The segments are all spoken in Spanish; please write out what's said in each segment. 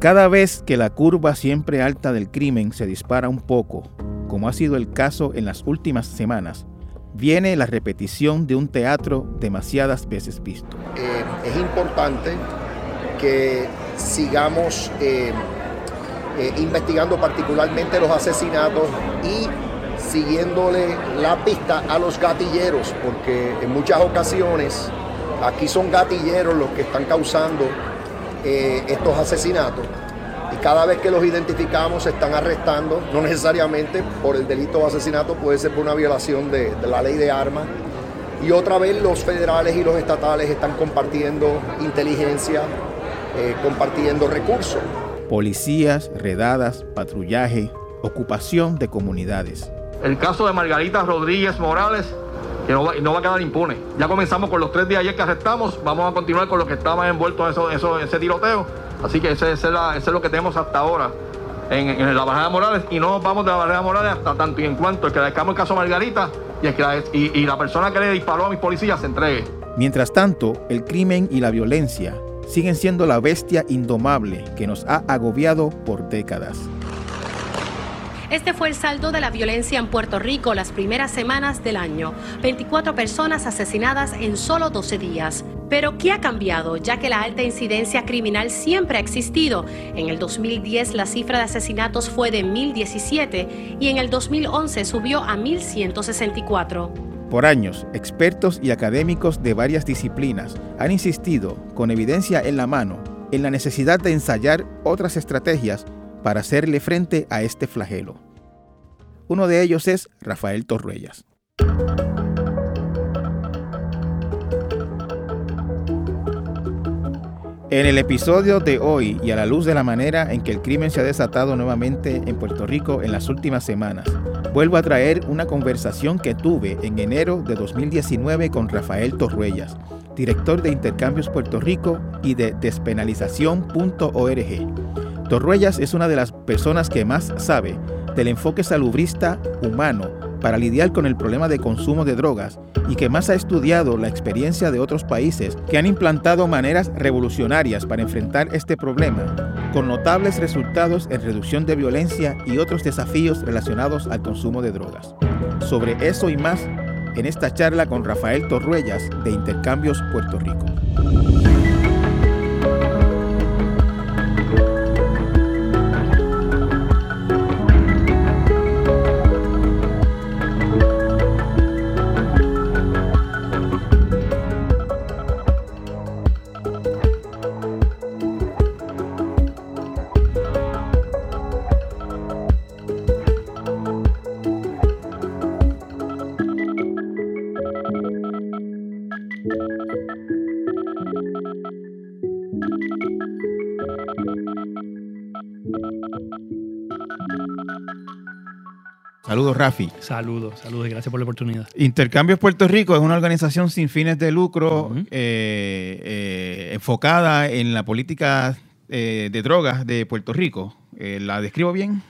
Cada vez que la curva siempre alta del crimen se dispara un poco, como ha sido el caso en las últimas semanas, viene la repetición de un teatro demasiadas veces visto. Eh, es importante que sigamos eh, eh, investigando particularmente los asesinatos y siguiéndole la pista a los gatilleros, porque en muchas ocasiones aquí son gatilleros los que están causando estos asesinatos y cada vez que los identificamos se están arrestando, no necesariamente por el delito de asesinato, puede ser por una violación de, la ley de armas. Y otra vez los federales y los estatales están compartiendo inteligencia, eh, compartiendo recursos. Policías, redadas, patrullaje, ocupación de comunidades. El caso de Margarita Rodríguez Morales, que no va, no va a quedar impune. Ya comenzamos con los tres de ayer que arrestamos, vamos a continuar con los que estaban envueltos en, eso, eso, ese tiroteo Así que ese, es lo que tenemos hasta ahora en, la Barrera Morales y no vamos de la Barrera Morales hasta tanto y en cuanto que escapamos el caso Margarita y, la, y, la persona que le disparó a mis policías se entregue. Mientras tanto, el crimen y la violencia siguen siendo la bestia indomable que nos ha agobiado por décadas. Este fue el saldo de la violencia en Puerto Rico las primeras semanas del año. 24 personas asesinadas en solo 12 días. Pero ¿qué ha cambiado? Ya que la alta incidencia criminal siempre ha existido. En el 2010 la cifra de asesinatos fue de 1.017 y en el 2011 subió a 1.164. Por años, expertos y académicos de varias disciplinas han insistido, con evidencia en la mano, en la necesidad de ensayar otras estrategias para hacerle frente a este flagelo. Uno de ellos es Rafael Torruellas. En el episodio de hoy y a la luz de la manera en que el crimen se ha desatado nuevamente en Puerto Rico en las últimas semanas, vuelvo a traer una conversación que tuve en enero de 2019 con Rafael Torruellas, director de Intercambios Puerto Rico y de despenalización.org. Torruellas es una de las personas que más sabe del enfoque salubrista humano para lidiar con el problema de consumo de drogas y que más ha estudiado la experiencia de otros países que han implantado maneras revolucionarias para enfrentar este problema, con notables resultados en reducción de violencia y otros desafíos relacionados al consumo de drogas. Sobre eso y más en esta charla con Rafael Torruellas de Intercambios Puerto Rico. Rafi. Saludos, saludos y gracias por la oportunidad. Intercambios Puerto Rico es una organización sin fines de lucro eh, eh, enfocada en la política eh, de drogas de Puerto Rico. ¿La describo bien?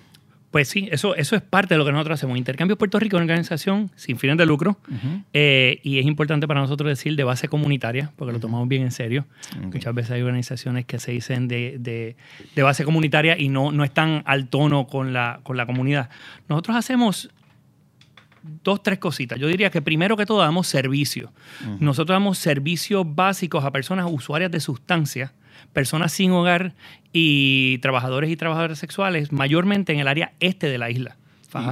Pues sí, eso, eso es parte de lo que nosotros hacemos. Intercambios Puerto Rico es una organización sin fines de lucro y es importante para nosotros decir de base comunitaria, porque lo tomamos bien en serio. Muchas veces hay organizaciones que se dicen de, de, base comunitaria y no, no están al tono con la, con la comunidad. Nosotros hacemos dos, tres cositas. Yo diría que primero que todo damos servicio. Nosotros damos servicios básicos a personas usuarias de sustancias personas sin hogar y trabajadores y trabajadoras sexuales, mayormente en el área este de la isla.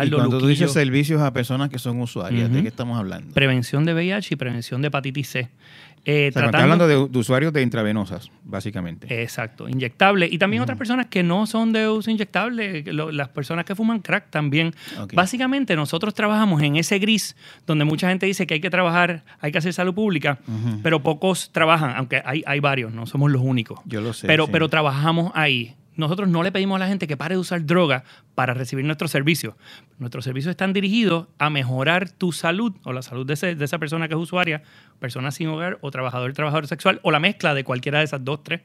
y cuando tú dices servicios a personas que son usuarias, ¿de qué estamos hablando? Prevención de VIH y prevención de hepatitis C. Eh, hablando de, usuarios de intravenosas, básicamente. Exacto, inyectable. Y también otras personas que no son de uso inyectable, las personas que fuman crack también. Básicamente nosotros trabajamos en ese gris donde mucha gente dice que hay que trabajar, hay que hacer salud pública, pero pocos trabajan, aunque hay, hay varios, no somos los únicos. Yo lo sé. Pero, pero trabajamos ahí nosotros no le pedimos a la gente que pare de usar droga para recibir nuestros servicios. Nuestros servicios están dirigidos a mejorar tu salud o la salud de, esa persona que es usuaria, persona sin hogar o trabajador, trabajador sexual o la mezcla de cualquiera de esas dos, tres.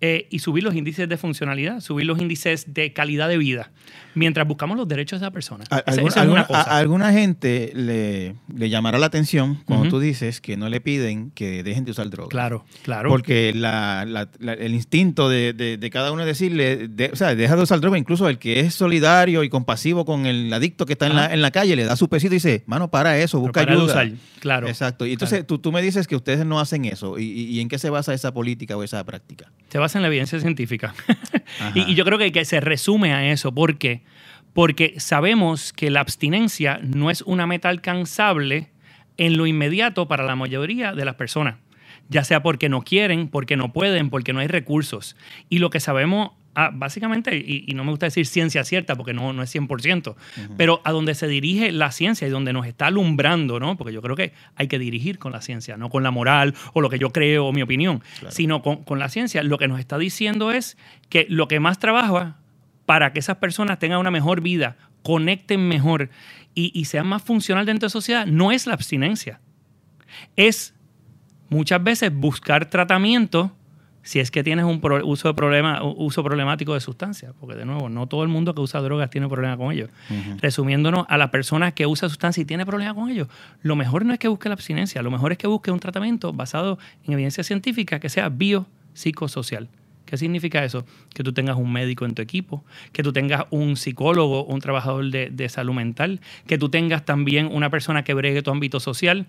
Eh, y subir los índices de funcionalidad, subir los índices de calidad de vida, mientras buscamos los derechos de esa persona. A, Esa- alguna, esa es una alguna- cosa. a- alguna gente le, le llamará la atención cuando Ujú. tú dices que no le piden que dejen de usar drogas. Claro, claro. Porque la- la- la- el instinto de, de- de cada uno es decirle, de- o sea, deja de usar droga, incluso el que es solidario y compasivo con el adicto que está en la, en la calle, le da su pesito y dice, mano, para eso, busca para ayuda. usar, claro. Exacto. Y entonces tú, tú me dices que ustedes no hacen eso. ¿Y, y- y en qué se basa esa política o esa práctica? Se basa en la evidencia científica. Y, y yo creo que, que se resume a eso. ¿Por qué? Porque sabemos que la abstinencia no es una meta alcanzable en lo inmediato para la mayoría de las personas. Ya sea porque no quieren, porque no pueden, porque no hay recursos. Y lo que sabemos, ah, básicamente, y, y no me gusta decir ciencia cierta porque no, no es 100%, pero a donde se dirige la ciencia y donde nos está alumbrando, ¿no? Porque yo creo que hay que dirigir con la ciencia, no con la moral o lo que yo creo o mi opinión, sino con, con la ciencia. Lo que nos está diciendo es que lo que más trabaja para que esas personas tengan una mejor vida, conecten mejor y, y sean más funcional dentro de la sociedad, no es la abstinencia. Es muchas veces buscar tratamiento si es que tienes un pro- uso, de problema, uso problemático de sustancias. Porque, de nuevo, no todo el mundo que usa drogas tiene problema con ellos. Resumiéndonos, a la persona que usa sustancias y tiene problema con ellos, lo mejor no es que busque la abstinencia, lo mejor es que busque un tratamiento basado en evidencia científica que sea biopsicosocial. ¿Qué significa eso? Que tú tengas un médico en tu equipo, que tú tengas un psicólogo, un trabajador de, de salud mental, que tú tengas también una persona que bregue tu ámbito social.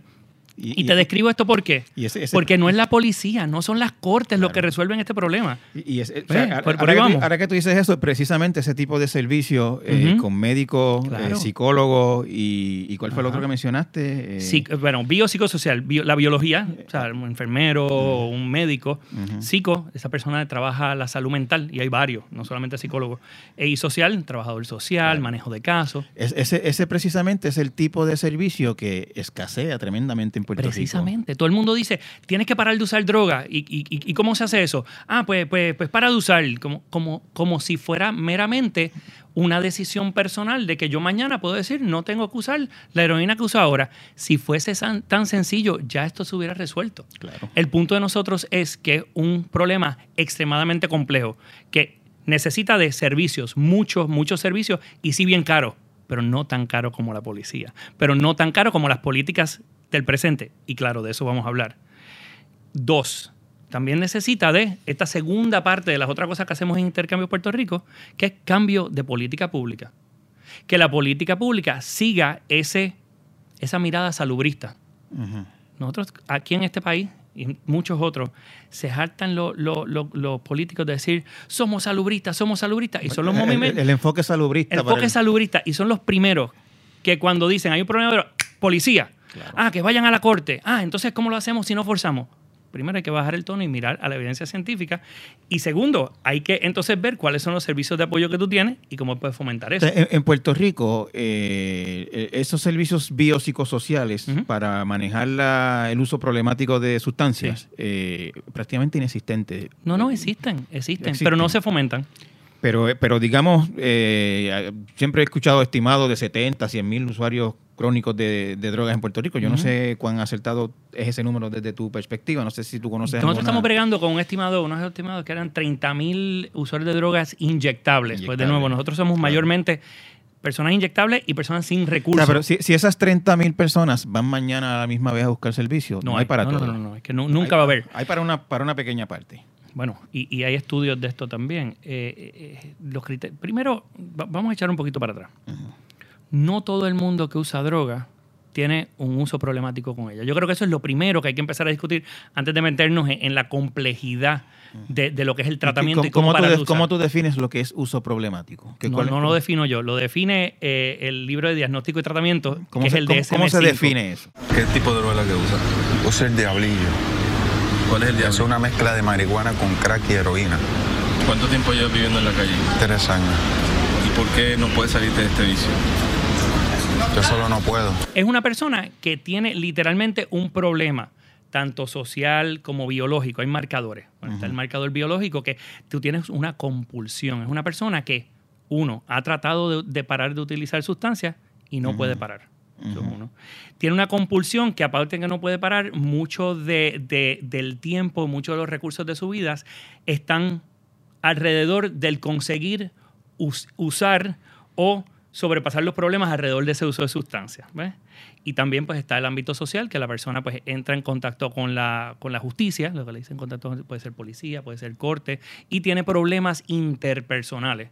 Y, te describo esto por qué. y ese- ese- Porque no es la policía, no son las cortes los Claro. que resuelven este problema. Y, y es- o sea, ahora- por- que tú, vamos. ahora que tú dices eso, precisamente ese tipo de servicio eh, con médico, Claro. eh, psicólogo y, y ¿cuál fue el otro que mencionaste? Eh, Sí, bueno, biopsicosocial, bio- la biología, o sea, un enfermero, un médico, psico, esa persona trabaja la salud mental, y hay varios, no solamente psicólogos, e y social, trabajador social, manejo de casos. es- ese, ese precisamente es el tipo de servicio que escasea tremendamente en Puerto Rico. Precisamente. Todo el mundo dice, tienes que parar de usar droga. ¿Y, y- cómo se hace eso? Ah, pues, pues, pues para de usar. Como, como, como si fuera meramente una decisión personal de que yo mañana puedo decir, no tengo que usar la heroína que uso ahora. Si fuese tan sencillo, ya esto se hubiera resuelto. Claro. El punto de nosotros es que es un problema extremadamente complejo, que necesita de servicios, muchos, muchos servicios, y sí bien caro, pero no tan caro como la policía, pero no tan caro como las políticas del presente. Y claro, de eso vamos a hablar. Dos, también necesita de esta segunda parte de las otras cosas que hacemos en Intercambio Puerto Rico, que es cambio de política pública. Que la política pública siga ese, esa mirada salubrista. Nosotros aquí en este país y muchos otros se hartan lo- lo- lo- los políticos de decir somos salubristas, somos salubristas y son los el, momimen- el- el enfoque salubrista. el enfoque salubrista y son los primeros que cuando dicen hay un problema de policía, ah, que vayan a la corte, ah, entonces ¿cómo lo hacemos si no forzamos? Primero hay que bajar el tono y mirar a la evidencia científica. Y segundo, hay que entonces ver cuáles son los servicios de apoyo que tú tienes y cómo puedes fomentar eso. En, en Puerto Rico, eh, eh, esos servicios biopsicosociales para manejar la- el uso problemático de sustancias, eh, prácticamente inexistente. No, no, existen, existen, Existen. pero no se fomentan. Pero, eh, pero digamos, eh, siempre he escuchado estimados de 70, 100 mil usuarios crónicos de, de drogas en Puerto Rico. Yo no sé cuán acertado es ese número desde tu perspectiva. No sé si tú conoces Nosotros alguna- estamos bregando con un estimado, unos estimados que eran 30 mil usuarios de drogas inyectables. Pues de nuevo, nosotros somos Claro. mayormente personas inyectables y personas sin O recursos. sea, pero si, si esas 30 mil personas van mañana a la misma vez a buscar servicio, no, hay para no, todo. No, no, no, es que nu- nunca Hay- va a haber. Hay para una, para una pequeña parte. Bueno, y, y hay estudios de esto también. Eh, eh, eh, los Primero, va- vamos a echar un poquito para atrás. No todo el mundo que usa droga tiene un uso problemático con ella. Yo creo que eso es lo primero que hay que empezar a discutir antes de meternos en, en la complejidad de, de lo que es el tratamiento y, ¿Cómo, cómo, tú, de- de usar. cómo tú defines lo que es uso problemático? ¿Qué- No, cuál- no lo defino yo, lo define eh, el libro de diagnóstico y tratamiento, ¿Cómo que es se, el cómo- DSM-5. cómo se define eso? ¿Qué tipo de droga es la que usa? Uso el diablillo. ¿Cuál es el Es diablo? una mezcla de marihuana con crack y heroína. ¿Cuánto tiempo llevas viviendo en la calle? Tres años. ¿Y por qué no puedes salirte de este vicio? Yo solo no puedo. Es una persona que tiene literalmente un problema, tanto social como biológico. Hay marcadores. Bueno, Está el marcador biológico que tú tienes una compulsión. Es una persona que, uno, ha tratado de, de parar de utilizar sustancias y no puede parar. Uno. Tiene una compulsión que aparte de que no puede parar, mucho de- de- del tiempo, muchos de los recursos de su vida están alrededor del conseguir us- usar o sobrepasar los problemas alrededor de ese uso de sustancias. ¿ves? Y también pues está el ámbito social, que la persona pues entra en contacto con la, con la justicia, lo que le dicen contacto puede ser policía, puede ser corte, y tiene problemas interpersonales.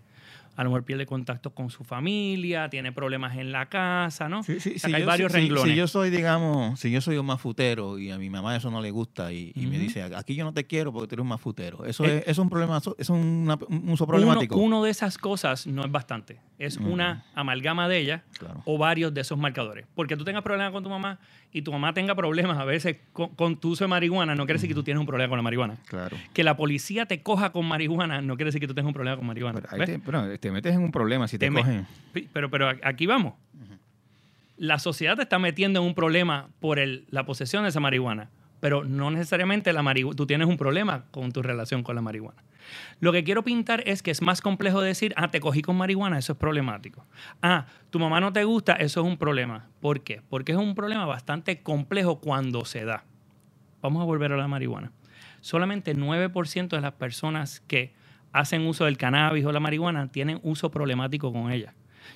A lo mejor pierde contacto con su familia, tiene problemas en la casa, ¿no? Sí, sí, O sea, si hay yo- varios si- renglones. Si yo soy, digamos, si yo soy un mafutero y a mi mamá eso no le gusta y, y me dice, aquí yo no te quiero porque tú eres un mafutero, eso Eh, es, es un problema, es un uso uno, problemático. uno de esas cosas no es bastante. Es una amalgama de ellas Claro. o varios de esos marcadores. Porque tú tengas problemas con tu mamá y tu mamá tenga problemas a veces con, con tu uso de marihuana, no quiere decir que tú tienes un problema con la marihuana. Claro. Que la policía te coja con marihuana no quiere decir que tú tengas un problema con marihuana. Pero, te, pero te metes en un problema si te, cogen. Pero, pero aquí vamos. La sociedad te está metiendo en un problema por el- la posesión de esa marihuana, pero no necesariamente la tú tienes un problema con tu relación con la marihuana. Lo que quiero pintar es que es más complejo decir, ah, te cogí con marihuana, eso es problemático. Ah, tu mamá no te gusta, eso es un problema. ¿Por qué? Porque es un problema bastante complejo cuando se da. Vamos a volver a la marihuana. Solamente 9% de las personas que hacen uso del cannabis o la marihuana tienen uso problemático con ella.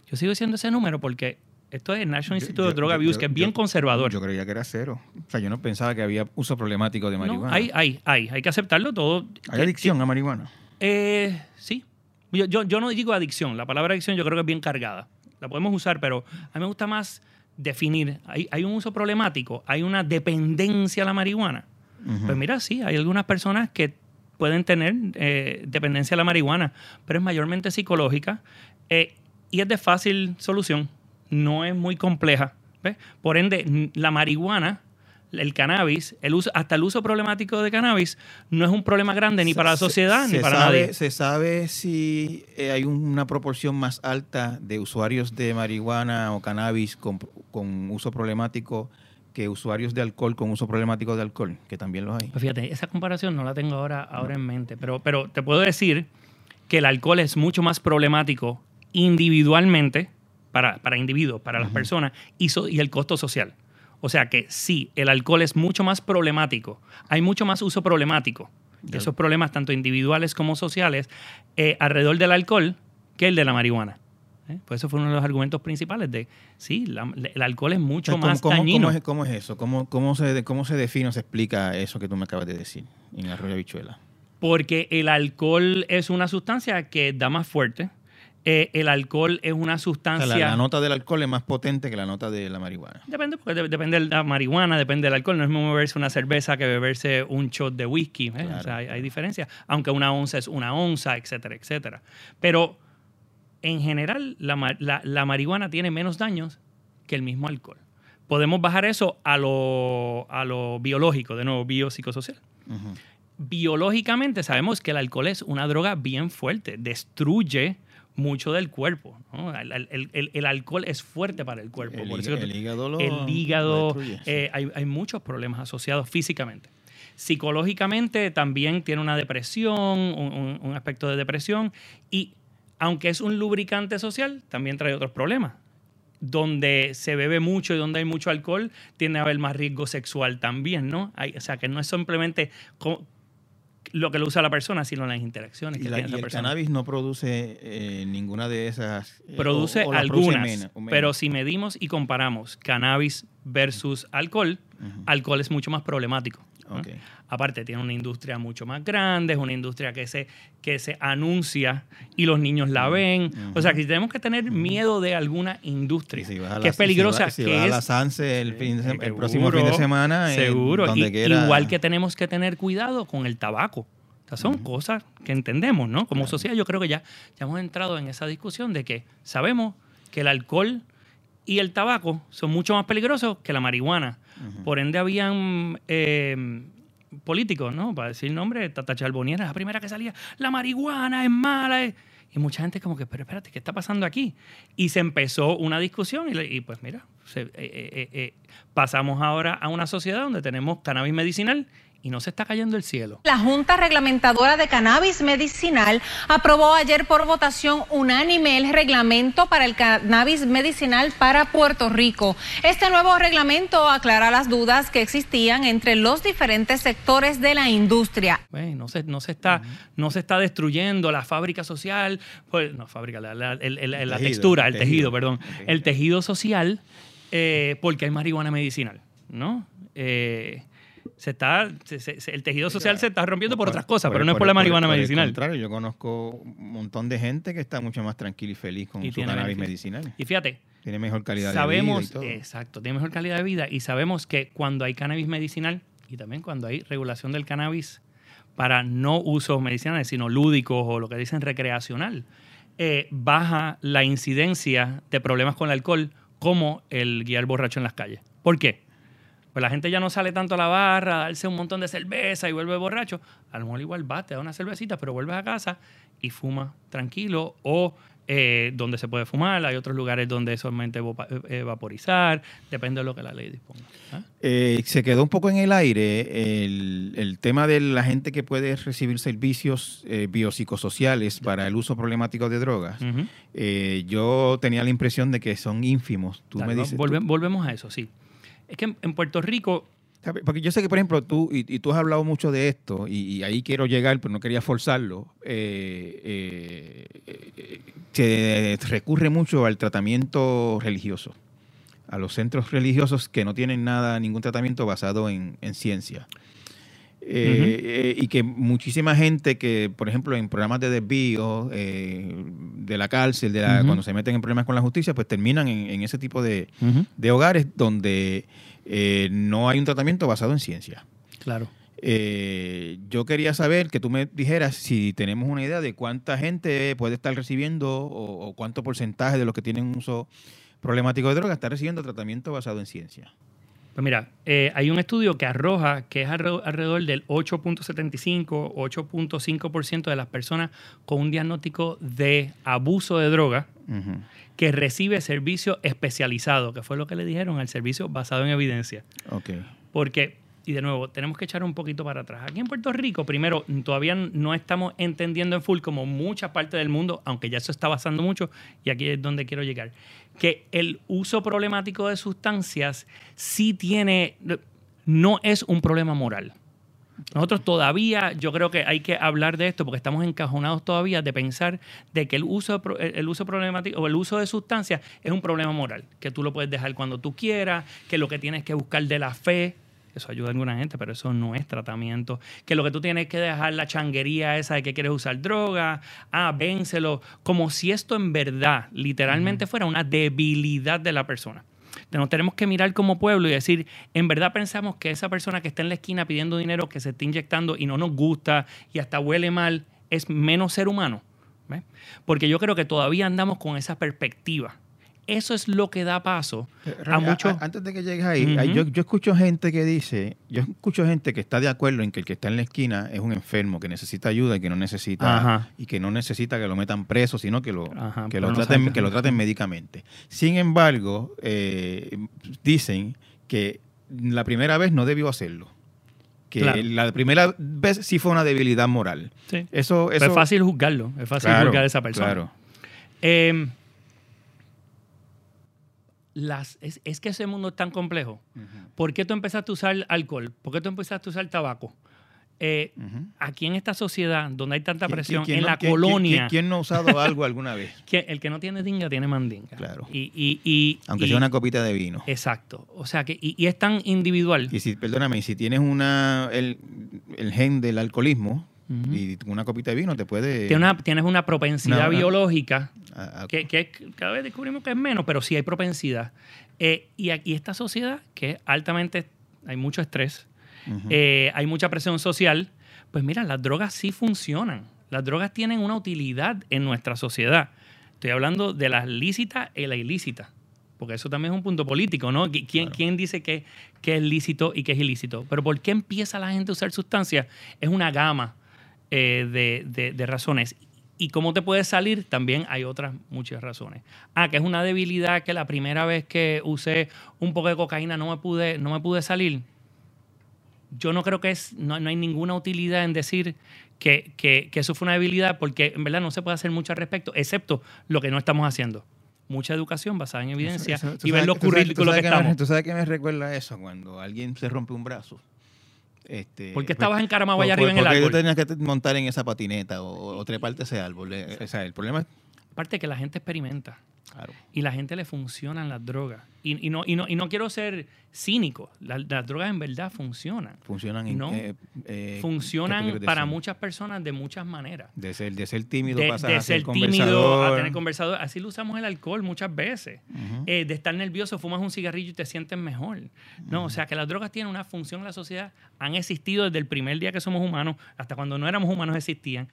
Yo sigo diciendo ese número porque esto es el National Institute yo- of Drug Abuse, que es bien yo- conservador. Yo creía que era cero. O sea, yo no pensaba que había uso problemático de No, marihuana. hay, hay, hay, hay que aceptarlo todo. ¿Hay adicción a marihuana. Eh, sí. Yo, yo, yo no digo adicción. La palabra adicción yo creo que es bien cargada. La podemos usar, pero a mí me gusta más definir. Hay, hay un uso problemático, hay una dependencia a la marihuana. Pues mira, sí, hay algunas personas que pueden tener eh, dependencia a la marihuana, pero es mayormente psicológica eh, y es de fácil solución. No es muy compleja. ¿ves? Por ende, la marihuana, el cannabis, el uso, hasta el uso problemático de cannabis, no es un problema grande ni para la sociedad se ni para sabe, nadie. ¿Se sabe si eh, hay una proporción más alta de usuarios de marihuana o cannabis con, con uso problemático que usuarios de alcohol con uso problemático de alcohol? Que también los hay. Pues fíjate, esa comparación no la tengo ahora, ahora en mente, pero, pero te puedo decir que el alcohol es mucho más problemático individualmente para, para individuos, para las personas, y, so- y el costo social. O sea que sí, el alcohol es mucho más problemático, hay mucho más uso problemático, de esos problemas tanto individuales como sociales, eh, alrededor del alcohol que el de la marihuana. ¿eh? Pues eso fue uno de los argumentos principales de, sí, la- el alcohol es mucho ¿Cómo, más cómo- dañino. cómo es, cómo es eso? ¿Cómo, cómo, se, ¿Cómo se define o se explica eso que tú me acabas de decir en Arroyo Bichuela? Porque el alcohol es una sustancia que da más fuerte. Eh, el alcohol es una O sustancia. sea, la, la nota del alcohol es más potente que la nota de la marihuana. Depende, porque de- depende de la marihuana, depende del alcohol. No es mismo beberse una cerveza que beberse un shot de whisky. ¿eh? Claro. O sea, hay, hay diferencia. Aunque una onza es una onza, etcétera, etcétera. Pero en general, la, la- la marihuana tiene menos daños que el mismo alcohol. Podemos bajar eso a lo, a lo biológico, de nuevo, biopsicosocial. Biológicamente sabemos que el alcohol es una droga bien fuerte, destruye mucho del cuerpo. ¿no? El, el- el- el alcohol es fuerte para el cuerpo. El, por eso hígado lo, el hígado, lo eh, hay, hay muchos problemas asociados físicamente. Psicológicamente también tiene una depresión, un, aspecto de depresión y aunque es un lubricante social, también trae otros problemas. Donde se bebe mucho y donde hay mucho alcohol, tiende a haber más riesgo sexual también, ¿no? Hay- o sea, que no es simplemente lo que lo usa la persona, sino las interacciones Y, que la- tiene y esa el persona. cannabis no produce eh, ninguna de esas. eh, produce o- o las produce algunas, menos- o menos. pero si medimos y comparamos cannabis versus alcohol, alcohol es mucho más problemático. Aparte, tiene una industria mucho más grande, es una industria que se, que se anuncia y los niños la ven. O sea, que tenemos que tener miedo de alguna industria si que es peligrosa, si, que vas a es la Sanse el, fin de sem- el Seguro, próximo fin de semana. eh, Seguro. donde Y- quiera. Igual que tenemos que tener cuidado con el tabaco. Estas son cosas que entendemos, ¿no? Como sociedad, yo creo que ya, ya hemos entrado en esa discusión de que sabemos que el alcohol y el tabaco son mucho más peligrosos que la marihuana. Por ende, habían eh, políticos, ¿no? Para decir nombre, Tata Charbonnier era la primera que salía, la marihuana es mala. eh". Y mucha gente como que, pero espérate, ¿qué está pasando aquí? Y se empezó una discusión y, pues mira, se- eh, eh, pasamos ahora a una sociedad donde tenemos cannabis medicinal y no se está cayendo el cielo. La Junta Reglamentadora de Cannabis Medicinal aprobó ayer por votación unánime el reglamento para el cannabis medicinal para Puerto Rico. Este nuevo reglamento aclara las dudas que existían entre los diferentes sectores de la industria. Bueno, no se, no se, está, no se está destruyendo la fábrica social, pues, no, fábrica, la, la- el- el- la tejido, textura, el tejido, tejido. perdón, el tejido social, eh, porque hay marihuana medicinal, ¿no? Eh, se está, se- se- el tejido social se está rompiendo por, otras cosas, pero no es por la marihuana medicinal. contrario, yo conozco un montón de gente que está mucho más tranquila y feliz con Y su cannabis medicinal. Y fíjate, Tiene mejor calidad sabemos, de vida y todo. exacto, tiene mejor calidad de vida y sabemos que cuando hay cannabis medicinal y también cuando hay regulación del cannabis para no usos medicinales, sino lúdicos o lo que dicen recreacional, eh, baja la incidencia de problemas con el alcohol como el guiar borracho en las calles. ¿Por qué? Pues la gente ya no sale tanto a la barra, a darse un montón de cerveza y vuelve borracho. A lo mejor igual va, te da una cervecita, pero vuelves a casa y fuma tranquilo. O eh, donde se puede fumar, hay otros lugares donde solamente vopa- eh, vaporizar, depende de lo que la ley disponga. ¿ah? Eh, se quedó un poco en el aire el, el tema de la gente que puede recibir servicios eh, biopsicosociales para el uso problemático de drogas. Eh, yo tenía la impresión de que son ínfimos. Tú me dices. volve- tú- volvemos a eso, sí. Es que en, Puerto Rico, porque yo sé que, por ejemplo, tú y, y tú has hablado mucho de esto y, ahí quiero llegar, pero no quería forzarlo. eh, eh, eh, se recurre mucho al tratamiento religioso, a los centros religiosos que no tienen nada, ningún tratamiento basado en ciencia. Eh, eh, y que muchísima gente que, por ejemplo, en programas de desvío eh, de la cárcel, de la- cuando se meten en problemas con la justicia, pues terminan en, en ese tipo de, de hogares donde no hay un tratamiento basado en ciencia. claro. Yo quería saber que tú me dijeras si tenemos una idea de cuánta gente puede estar recibiendo o, o cuánto porcentaje de los que tienen uso problemático de droga está recibiendo tratamiento basado en ciencia. Pues mira, eh, hay un estudio que arroja que es alre- alrededor del 8.75, 8.5% de las personas con un diagnóstico de abuso de droga que recibe servicio especializado, que fue lo que le dijeron al servicio basado en evidencia. Ok. Porque, y de nuevo, tenemos que echar un poquito para atrás. Aquí en Puerto Rico, primero, todavía no estamos entendiendo en full, como mucha parte del mundo, aunque ya eso está pasando mucho, y aquí es donde quiero llegar, que el uso problemático de sustancias sí tiene, no es un problema moral. Nosotros todavía, yo creo que hay que hablar de esto porque estamos encajonados todavía de pensar de que el uso, el uso problemático o el uso de sustancias es un problema moral, que tú lo puedes dejar cuando tú quieras, que lo que tienes que buscar de la fe, eso ayuda a alguna gente, pero eso no es tratamiento, que lo que tú tienes que dejar la changuería esa de que quieres usar droga, ah, vénselo, como si esto en verdad, literalmente fuera una debilidad de la persona. Nos tenemos que mirar como pueblo y decir, en verdad pensamos que esa persona que está en la esquina pidiendo dinero, que se está inyectando y no nos gusta y hasta huele mal, es menos ser humano. ¿Ves? Porque yo creo que todavía andamos con esa perspectiva. Eso es lo que da paso a Ra- muchos... a- antes de que llegues ahí, yo, yo escucho gente que dice, yo escucho gente que está de acuerdo en que el que está en la esquina es un enfermo, que necesita ayuda y que no necesita Ajá. y que no necesita que lo metan preso, sino que lo, Ajá, que lo traten, que lo traten médicamente. Sin embargo, eh, dicen que la primera vez no debió hacerlo. Que Claro. la primera vez sí fue una debilidad moral. Sí. Eso, Pero es fácil juzgarlo, es fácil Claro, juzgar a esa persona. Claro. Eh, las, es, es que ese mundo es tan complejo. ¿Por qué tú empezaste a usar alcohol? ¿Por qué tú empezaste a usar tabaco? Eh, Aquí en esta sociedad donde hay tanta ¿Quién- presión, en no- la quién- colonia, quién- quién no ha usado algo alguna vez? que el que no tiene dinga tiene mandinga. Claro. Y, y- y- Aunque y- sea una copita de vino. Exacto. O sea que, y, y es tan individual. Y si, perdóname, y si tienes una el, el gen del alcoholismo y una copita de vino te puede... Tienes una, tienes una propensidad biológica a- a- que, que cada vez descubrimos que es menos, pero sí hay propensidad. Eh, y aquí esta sociedad, que altamente, hay mucho estrés, eh, hay mucha presión social, pues mira, las drogas sí funcionan. Las drogas tienen una utilidad en nuestra sociedad. Estoy hablando de las lícitas y la ilícita, porque eso también es un punto político, ¿no? ¿Qui- ¿Quién, quién dice que, que es lícito y que es ilícito? Pero ¿por qué empieza la gente a usar sustancias? Es una gama eh, de, de- de razones. ¿Y cómo te puedes salir? También hay otras muchas razones. Ah, que es una debilidad que la primera vez que usé un poco de cocaína no me pude, no me pude salir. yo no creo que es, no, no hay ninguna utilidad en decir que, que- que eso fue una debilidad, porque en verdad no se puede hacer mucho al respecto, excepto lo que no estamos haciendo. Mucha educación basada en evidencia Eso- y ver sabes- tú currículos sabes que me- estamos. ¿Tú sabes qué me recuerda eso? Cuando alguien se rompe un brazo. Este, ¿Por qué estabas encaramado por- allá por- arriba en el porque árbol? tú tenías que montar en esa patineta o, o treparte ese árbol. Eh, O sea, el problema es... Aparte que la gente experimenta Claro. y la gente le funcionan las drogas. Y, y no, y, no, y no quiero ser cínico, la- las drogas en verdad funcionan. Funcionan en- No. eh, eh, ¿qué tú funcionan para muchas personas de muchas maneras. De ser, de ser tímido de, pasas de a ser ser tímido conversador. a tener conversador. Así lo usamos el alcohol muchas veces. Eh, de estar nervioso, fumas un cigarrillo y te sientes mejor. No, o sea que las drogas tienen una función en la sociedad. Han existido desde el primer día que somos humanos, hasta cuando no éramos humanos existían.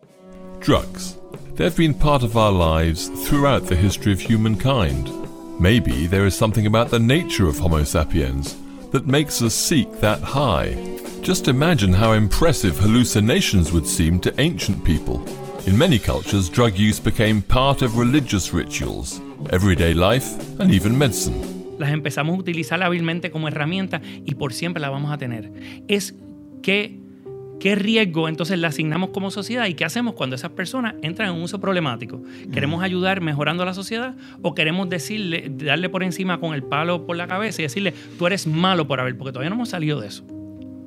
Drugs. They've been part of our lives throughout the history of humankind. Maybe there is something about the nature of Homo sapiens that makes us seek that high. Just imagine how impressive hallucinations would seem to ancient people. In many cultures, drug use became part of religious rituals, everyday life, and even medicine. las empezamos a utilizar hábilmente como herramienta y por siempre la vamos a tener. Es que, qué riesgo entonces le asignamos como sociedad y qué hacemos cuando esas personas entran en un uso problemático. ¿Queremos ayudar mejorando a la sociedad o queremos decirle, darle por encima con el palo por la cabeza y decirle, tú eres malo por haber, porque todavía no hemos salido de eso.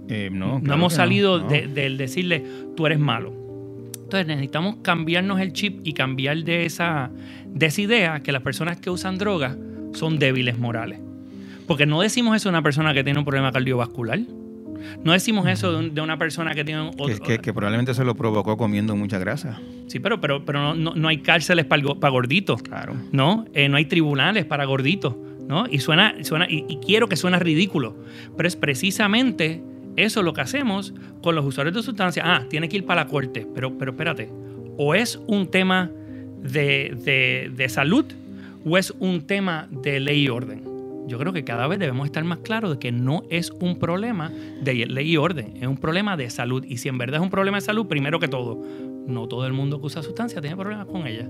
Eh, no, No hemos salido no. de- del decirle, tú eres malo. Entonces necesitamos cambiarnos el chip y cambiar de esa, de esa idea que las personas que usan drogas son débiles morales. Porque no decimos eso de una persona que tiene un problema cardiovascular. No decimos eso de, un- de una persona que tiene otro... que- que probablemente se lo provocó comiendo mucha grasa. Sí, pero, pero, pero no, no- no hay cárceles para, gorditos. Claro. ¿no? Eh, no hay tribunales para gorditos, ¿no? Y suena, suena y, y quiero que suene ridículo, pero es precisamente eso lo que hacemos con los usuarios de sustancias. Ah, tiene que ir para la corte, pero, pero espérate, o es un tema de, de- de salud o es un tema de ley y orden. Yo creo que cada vez debemos estar más claros de que no es un problema de ley y orden, es un problema de salud. Y si en verdad es un problema de salud, primero que todo, no todo el mundo que usa sustancias tiene problemas con ella.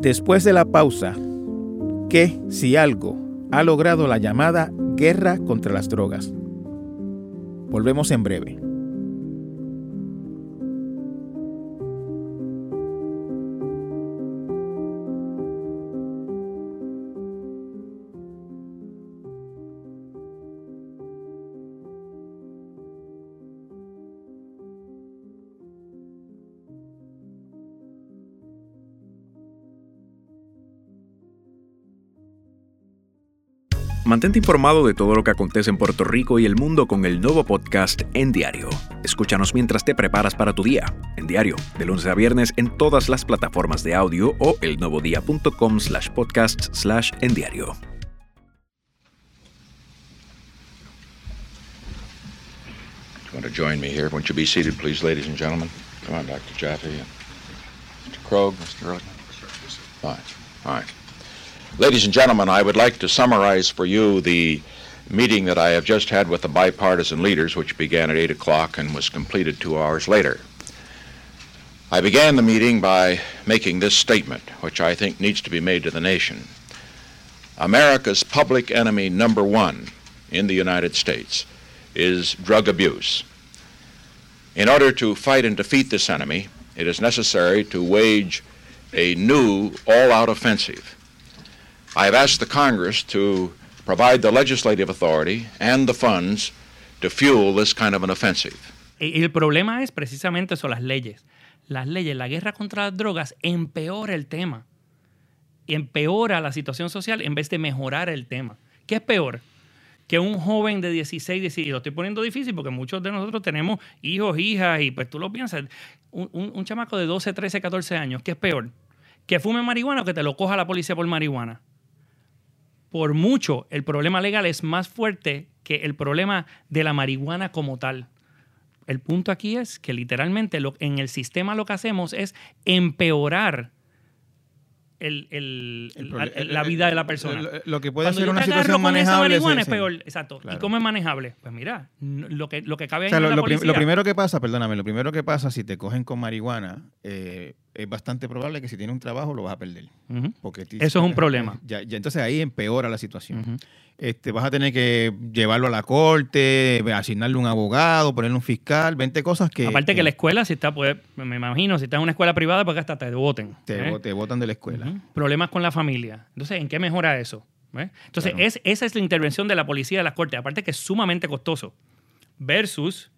Después de la pausa, ¿qué, si algo, ha logrado la llamada guerra contra las drogas? Volvemos en breve. Mantente informado de todo lo que acontece en Puerto Rico y el mundo con el nuevo podcast En Diario. Escúchanos mientras te preparas para tu día. En Diario, de lunes a viernes en todas las plataformas de audio o elnuevodía.com slash podcast slash en diario. Want to join me here? Won't you be seated, please, ladies and gentlemen? Come on, Dr. Jaffe. Mr. Krogh, Mr. All right. Ladies and gentlemen, I would like to summarize for you the meeting that I have just had with the bipartisan leaders, which began at 8 o'clock and was completed two hours later. I began the meeting by making this statement, which I think needs to be made to the nation. America's public enemy number one in the United States is drug abuse. In order to fight and defeat this enemy, it is necessary to wage a new all out offensive. I have asked the Congress to provide the legislative authority and the funds to fuel this kind of an offensive. Y el problema es precisamente eso, las leyes. Las leyes, la guerra contra las drogas empeora el tema. Empeora la situación social en vez de mejorar el tema. ¿Qué es peor? Que un joven de 16, 17, y lo estoy poniendo difícil porque muchos de nosotros tenemos hijos, hijas, y pues tú lo piensas, un, un- un chamaco de 12, 13, 14 años, ¿qué es peor? ¿Que fume marihuana o que te lo coja la policía por marihuana? Por mucho, el problema legal es más fuerte que el problema de la marihuana como tal. El punto aquí es que literalmente lo- en el sistema lo que hacemos es empeorar el- el- El la, vida de la persona. Lo, que puede Cuando ser una situación esa manejable. marihuana es sí. peor, exacto. Claro. ¿Y cómo es manejable? Pues mira, lo que, lo que cabe O sea, lo, es la lo primero que pasa, perdóname, lo primero que pasa si te cogen con marihuana, eh, es bastante probable que si tienes un trabajo lo vas a perder. Porque Eso es un problema. Ya, ya entonces ahí empeora la situación. Este, vas a tener que llevarlo a la corte, asignarle un abogado, ponerle un fiscal, 20 cosas que, Aparte que la escuela, si está, pues, me imagino, si está en una escuela privada, pues hasta te voten. te, ¿eh? te botan de la escuela. Problemas con la familia. Entonces, ¿en qué mejora eso? ¿Eh? Entonces, Claro. es, esa es la intervención de la policía de las cortes. Aparte que es sumamente costoso. Versus,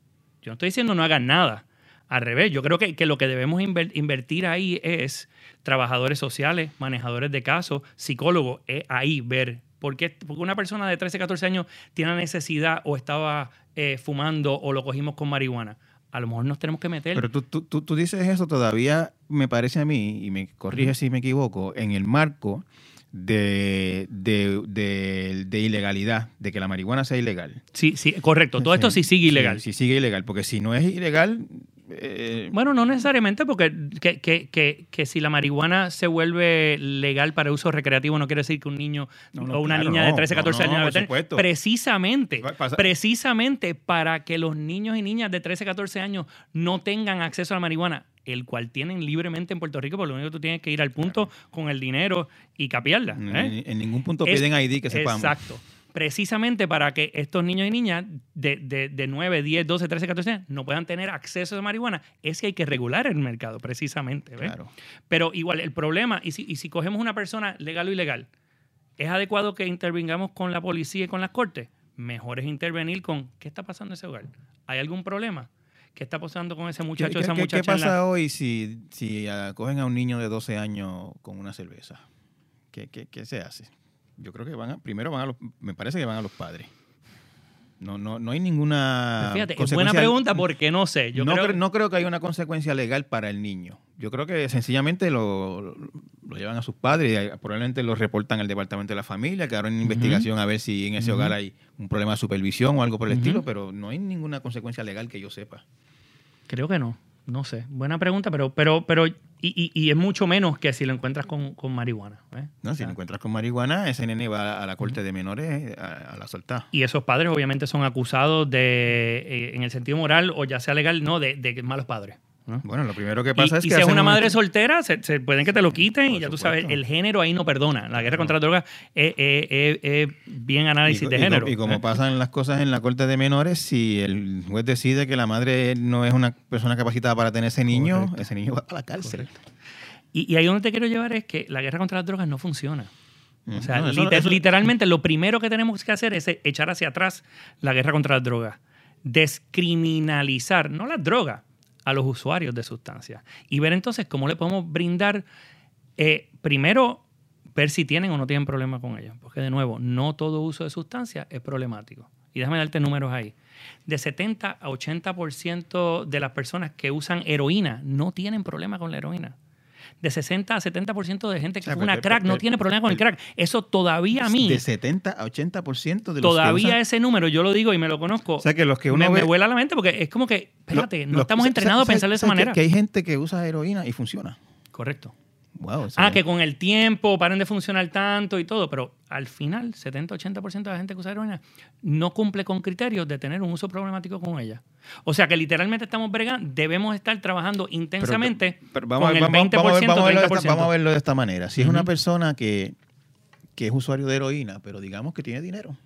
yo no estoy diciendo no hagan nada. Al revés, yo creo que, que lo que debemos inver- invertir ahí es trabajadores sociales, manejadores de casos, psicólogos, es ahí ver. ¿Por qué? Porque una persona de 13, 14 años tiene la necesidad o estaba eh, fumando o lo cogimos con marihuana. A lo mejor nos tenemos que meter. Pero tú, tú, tú, tú dices eso todavía, me parece a mí, y me corrige si me equivoco, en el marco de, de, de- de ilegalidad, de que la marihuana sea ilegal. Sí, sí, correcto. Todo esto sí sigue ilegal. Sí, sí sigue ilegal, porque si no es ilegal... eh, Bueno, no necesariamente, porque que, que- que- que si la marihuana se vuelve legal para uso recreativo no quiere decir que un niño No, no, o una claro, niña de no, 13, no, 14 no, años por tener. precisamente, pasa- precisamente para que los niños y niñas de 13, 14 años no tengan acceso a la marihuana, el cual tienen libremente en Puerto Rico, porque lo único que tú tienes que ir al punto con el dinero y capiarla. en, ¿eh? en ningún punto Es- piden ID que sepamos. Exacto. Precisamente para que estos niños y niñas de, de, de 9, 10, 12, 13, 14 años no puedan tener acceso a marihuana, es que hay que regular el mercado, precisamente. Claro. Pero igual, el problema, y si, y si cogemos una persona legal o ilegal, ¿es adecuado que intervengamos con la policía y con las cortes? Mejor es intervenir con ¿qué está pasando en ese hogar? ¿Hay algún problema? ¿Qué está pasando con ese ¿Qué, muchacho, qué- esa qué- muchacha? qué la- pasa hoy si, si ah, cogen a un niño de 12 años con una cerveza? ¿Qué, qué- qué se hace? Yo creo que van a, primero van a los, me parece que van a los padres. No, no, no hay ninguna. Fíjate, es buena pregunta porque no sé. Yo no, creo, cre- no creo que haya una consecuencia legal para el niño. Yo creo que sencillamente lo, lo llevan a sus padres y ahí probablemente lo reportan al departamento de la familia, que ahora en investigación a ver si en ese hogar hay un problema de supervisión o algo por el estilo, pero no hay ninguna consecuencia legal que yo sepa. Creo que no. No sé. Buena pregunta, pero, pero, pero, y, y- y es mucho menos que si lo encuentras con, con marihuana. ¿eh? No, si lo encuentras con marihuana, ese nene va a la corte de menores a, a la soltada. Y esos padres obviamente son acusados de, eh, en el sentido moral o ya sea legal, no, de, de malos padres. ¿No? Bueno, lo primero que Y, pasa es y que si es una un- madre soltera, se, se pueden que te lo quiten y ya tú sabes, el género ahí no perdona. La guerra contra la droga es, es- es- es bien análisis y, de y- género. y como ¿eh? pasan las cosas en la corte de menores, si el juez decide que la madre no es una persona capacitada para tener ese niño, Correcto. ese niño va a la cárcel. Y, y ahí donde te quiero llevar es que la guerra contra las drogas no funciona. O sea, No, eso- liter- eso- literalmente lo primero que tenemos que hacer es echar hacia atrás la guerra contra las drogas. Descriminalizar, no las drogas, a los usuarios de sustancias. Y ver entonces cómo le podemos brindar, eh, primero, ver si tienen o no tienen problema con ellas. Porque de nuevo, no todo uso de sustancias es problemático. Y déjame darte números ahí. De 70 a 80% de las personas que usan heroína no tienen problema con la heroína. De 60 a 70% de gente que sea, fuma pero- crack no pero- tiene problema con el pero- crack. Eso todavía a mí, De 70 a 80% de los que todavía usan- ese número, yo lo digo y me lo conozco, O sea, que los que uno me, me ve- vuela la mente porque es como que, espérate, Lo- no estamos entrenados sa- a pensar de esa ¿sabes que- manera. Que, hay gente que usa heroína y funciona. Correcto. Wow. Ah, que con el tiempo paren de funcionar tanto y todo, pero al final, 70-80% de la gente que usa heroína no cumple con criterios de tener un uso problemático con ella. O sea que literalmente estamos bregando, debemos estar trabajando intensamente Pero vamos, con a- el vamos- 20%, vamos a ver- vamos a verlo de esta- 30%. vamos a verlo de esta manera. Si es una persona que, que es usuario de heroína, pero digamos que tiene dinero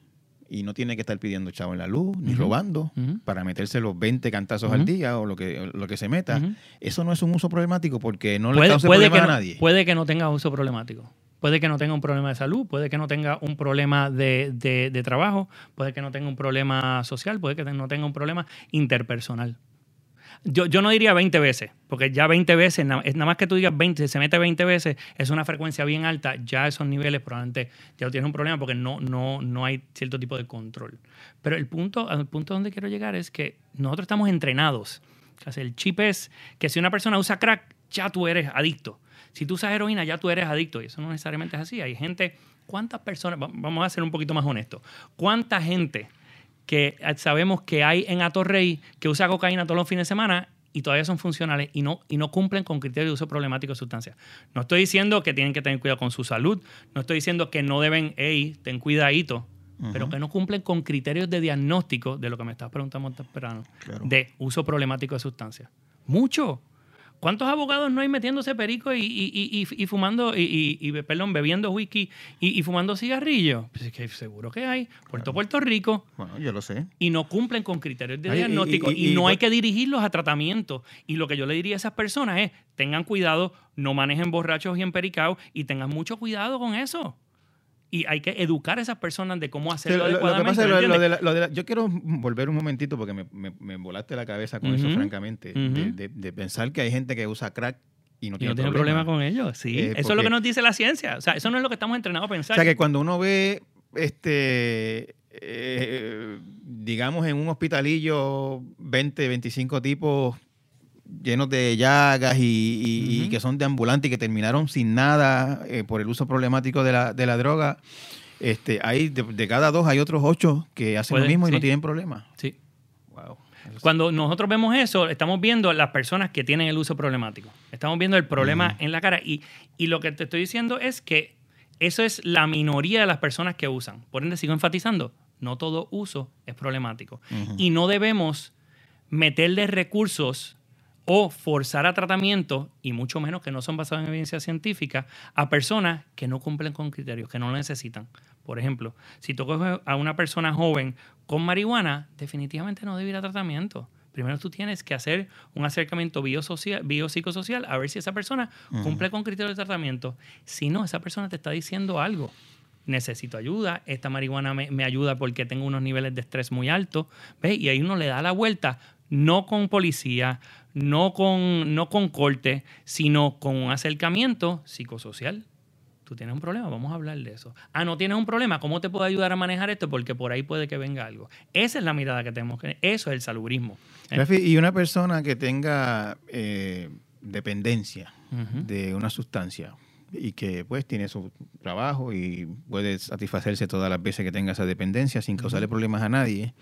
y no tiene que estar pidiendo chavo en la luz ni robando para meterse los 20 cantazos al día o lo que, lo que se meta, eso no es un uso problemático porque no le causa no, a nadie. puede que no tenga uso problemático. Puede que no tenga un problema de salud, puede que no tenga un problema de, de- de trabajo, puede que no tenga un problema social, puede que no tenga un problema interpersonal. Yo, yo no diría 20 veces, porque ya 20 veces, es nada más que tú digas 20, si se mete 20 veces, es una frecuencia bien alta, ya esos niveles probablemente ya tienes un problema porque no, no, no hay cierto tipo de control. Pero el punto, al punto donde quiero llegar es que nosotros estamos entrenados. O el chip es que si una persona usa crack, ya tú eres adicto. Si tú usas heroína, ya tú eres adicto. Y eso no necesariamente es así. Hay gente, ¿cuántas personas? va- Vamos a ser un poquito más honestos. ¿Cuánta gente que eh, sabemos que hay en Atorrey que usa cocaína todos los fines de semana y todavía son funcionales y no, y no cumplen con criterios de uso problemático de sustancias? No estoy diciendo que tienen que tener cuidado con su salud. No estoy diciendo que no deben, hey, ten cuidadito. Pero que no cumplen con criterios de diagnóstico de lo que me estás preguntando temprano, Claro. de uso problemático de sustancias. Mucho. ¿Cuántos abogados no hay metiéndose perico y, y- y- y- fumando, y, perdón, bebiendo whisky y, y fumando cigarrillos? Pues es que seguro que hay. Puerto Puerto Rico. Bueno, yo lo sé. Y no cumplen con criterios de Ay, diagnóstico. y- no hay que dirigirlos a tratamiento. Y lo que yo le diría a esas personas es, tengan cuidado, no manejen borrachos y empericados y tengan mucho cuidado con eso. Y hay que educar a esas personas de cómo hacerlo lo, lo- lo que adecuadamente. pasa es ¿me lo, lo entiendes? de la- lo de la- yo quiero volver un momentito porque me, me, me volaste la cabeza con eso, francamente, de, de- de pensar que hay gente que usa crack y no Y no tiene problema con ellos, sí. Eh, eso es lo que nos dice la ciencia. O sea, eso no es lo que estamos entrenados a O pensar. sea, que cuando uno ve, este, eh, digamos, en un hospitalillo 20, 25 tipos llenos de llagas y, y- y Ujú. que son de ambulante y que terminaron sin nada eh, por el uso problemático de la, de la droga, este, hay de, de cada dos hay otros ocho que hacen lo mismo y no tienen problema. Sí. Wow. Cuando nosotros vemos eso, estamos viendo las personas que tienen el uso problemático. Estamos viendo el problema en la cara. Y, y lo que te estoy diciendo es que eso es la minoría de las personas que usan. Por ende, sigo enfatizando, no todo uso es problemático. Y no debemos meterle recursos o forzar a tratamientos, y mucho menos que no son basados en evidencia científica, a personas que no cumplen con criterios, que no lo necesitan. Por ejemplo, si tú coges a una persona joven con marihuana, definitivamente no debe ir a tratamiento. Primero tú tienes que hacer un acercamiento biopsicosocial a ver si esa persona cumple con criterios de tratamiento. Si no, esa persona te está diciendo algo. Necesito ayuda, esta marihuana me, me ayuda porque tengo unos niveles de estrés muy altos. ¿ves? Y ahí uno le da la vuelta, no con policía, no con, no con corte, sino con un acercamiento psicosocial. Tú tienes un problema, vamos a hablar de eso. Ah, no tienes un problema, ¿cómo te puedo ayudar a manejar esto? Porque por ahí puede que venga algo. Esa es la mirada que tenemos que Eso es el salubrismo. ¿eh? Y una persona que tenga eh, dependencia de una sustancia y que pues tiene su trabajo y puede satisfacerse todas las veces que tenga esa dependencia sin causarle problemas a nadie,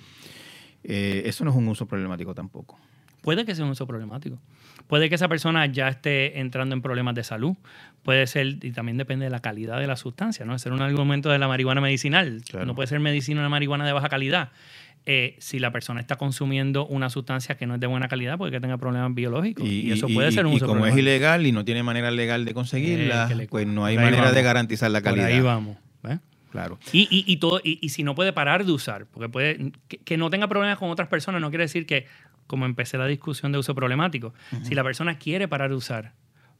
eh, eso no es un uso problemático tampoco. Puede que sea un uso problemático. Puede que esa persona ya esté entrando en problemas de salud. Puede ser, y también depende de la calidad de la sustancia, ¿no? Ese era un argumento de la marihuana medicinal. No puede ser medicina una marihuana de baja calidad. Eh, si la persona está consumiendo una sustancia que no es de buena calidad, puede que tenga problemas biológicos. Y, eso puede y- ser un y uso como es ilegal y no tiene manera legal de conseguirla, Eh, le- pues no hay manera de garantizar la Por calidad. ahí vamos. Claro. Y, y, y todo, y, y si no puede parar de usar, porque puede que, que no tenga problemas con otras personas, no quiere decir que, como empecé la discusión de uso problemático, si la persona quiere parar de usar,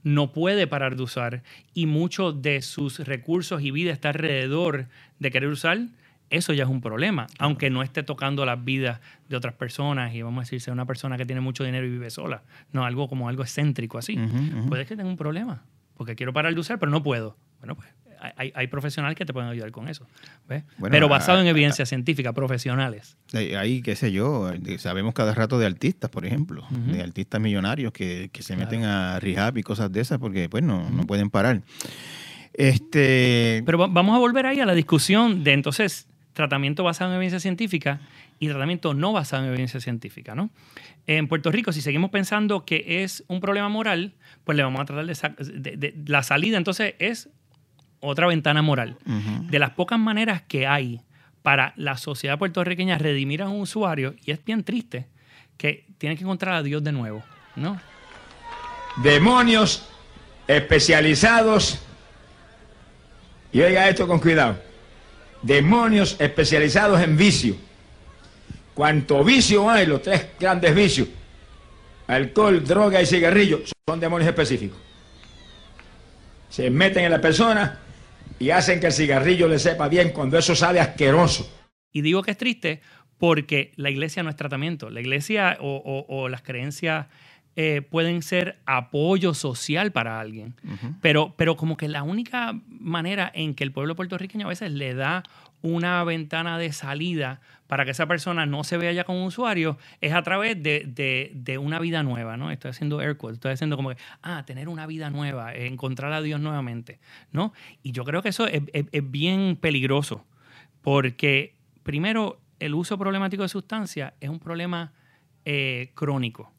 no puede parar de usar y muchos de sus recursos y vida está alrededor de querer usar, eso ya es un problema, aunque no esté tocando las vidas de otras personas y vamos a decir, sea una persona que tiene mucho dinero y vive sola, no algo como algo excéntrico así. Puede que tenga un problema, porque quiero parar de usar, pero no puedo. Bueno, pues hay, hay profesionales que te pueden ayudar con eso. ¿ves? Bueno, pero a- basado en a- evidencia científica, profesionales. Ahí, qué sé yo, sabemos cada rato de artistas, por ejemplo, de artistas millonarios que, que se Claro. meten a rehab y cosas de esas porque pues no, no pueden parar. Este, Pero va- vamos a volver ahí a la discusión de entonces tratamiento basado en evidencia científica y tratamiento no basado en evidencia científica, ¿no? En Puerto Rico, si seguimos pensando que es un problema moral, pues le vamos a tratar de, de- de- la salida entonces es otra ventana moral. De las pocas maneras que hay para la sociedad puertorriqueña redimir a un usuario, y es bien triste, que tiene que encontrar a Dios de nuevo, ¿no? demonios especializados, y oiga esto con cuidado, demonios especializados en vicio. Cuanto vicio hay, los tres grandes vicios, alcohol, droga y cigarrillo, son demonios específicos. Se meten en la persona y hacen que el cigarrillo le sepa bien cuando eso sabe asqueroso. Y digo que es triste porque la iglesia no es tratamiento. La iglesia o, o- o las creencias eh, pueden ser apoyo social para alguien. pero, pero como que la única manera en que el pueblo puertorriqueño a veces le da una ventana de salida para que esa persona no se vea ya como usuario es a través de, de- una vida nueva, ¿no? Estoy haciendo air quotes, estoy haciendo como que, ah, tener una vida nueva, encontrar a Dios nuevamente, ¿no? Y yo creo que eso es- es- es bien peligroso porque primero el uso problemático de sustancias es un problema eh, crónico.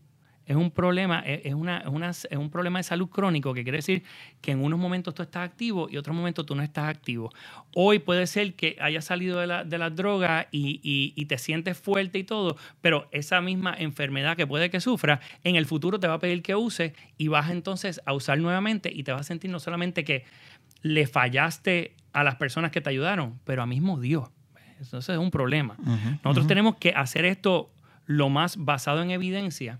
Es un problema, es, una, es una- es un problema de salud crónico, que quiere decir que en unos momentos tú estás activo y otros momentos tú no estás activo. Hoy puede ser que hayas salido de la, de la droga y, y- y te sientes fuerte y todo, pero esa misma enfermedad que puede que sufra, en el futuro te va a pedir que uses y vas entonces a usar nuevamente y te vas a sentir no solamente que le fallaste a las personas que te ayudaron, pero a mismo Dios. Entonces es un problema. Nosotros tenemos que hacer esto lo más basado en evidencia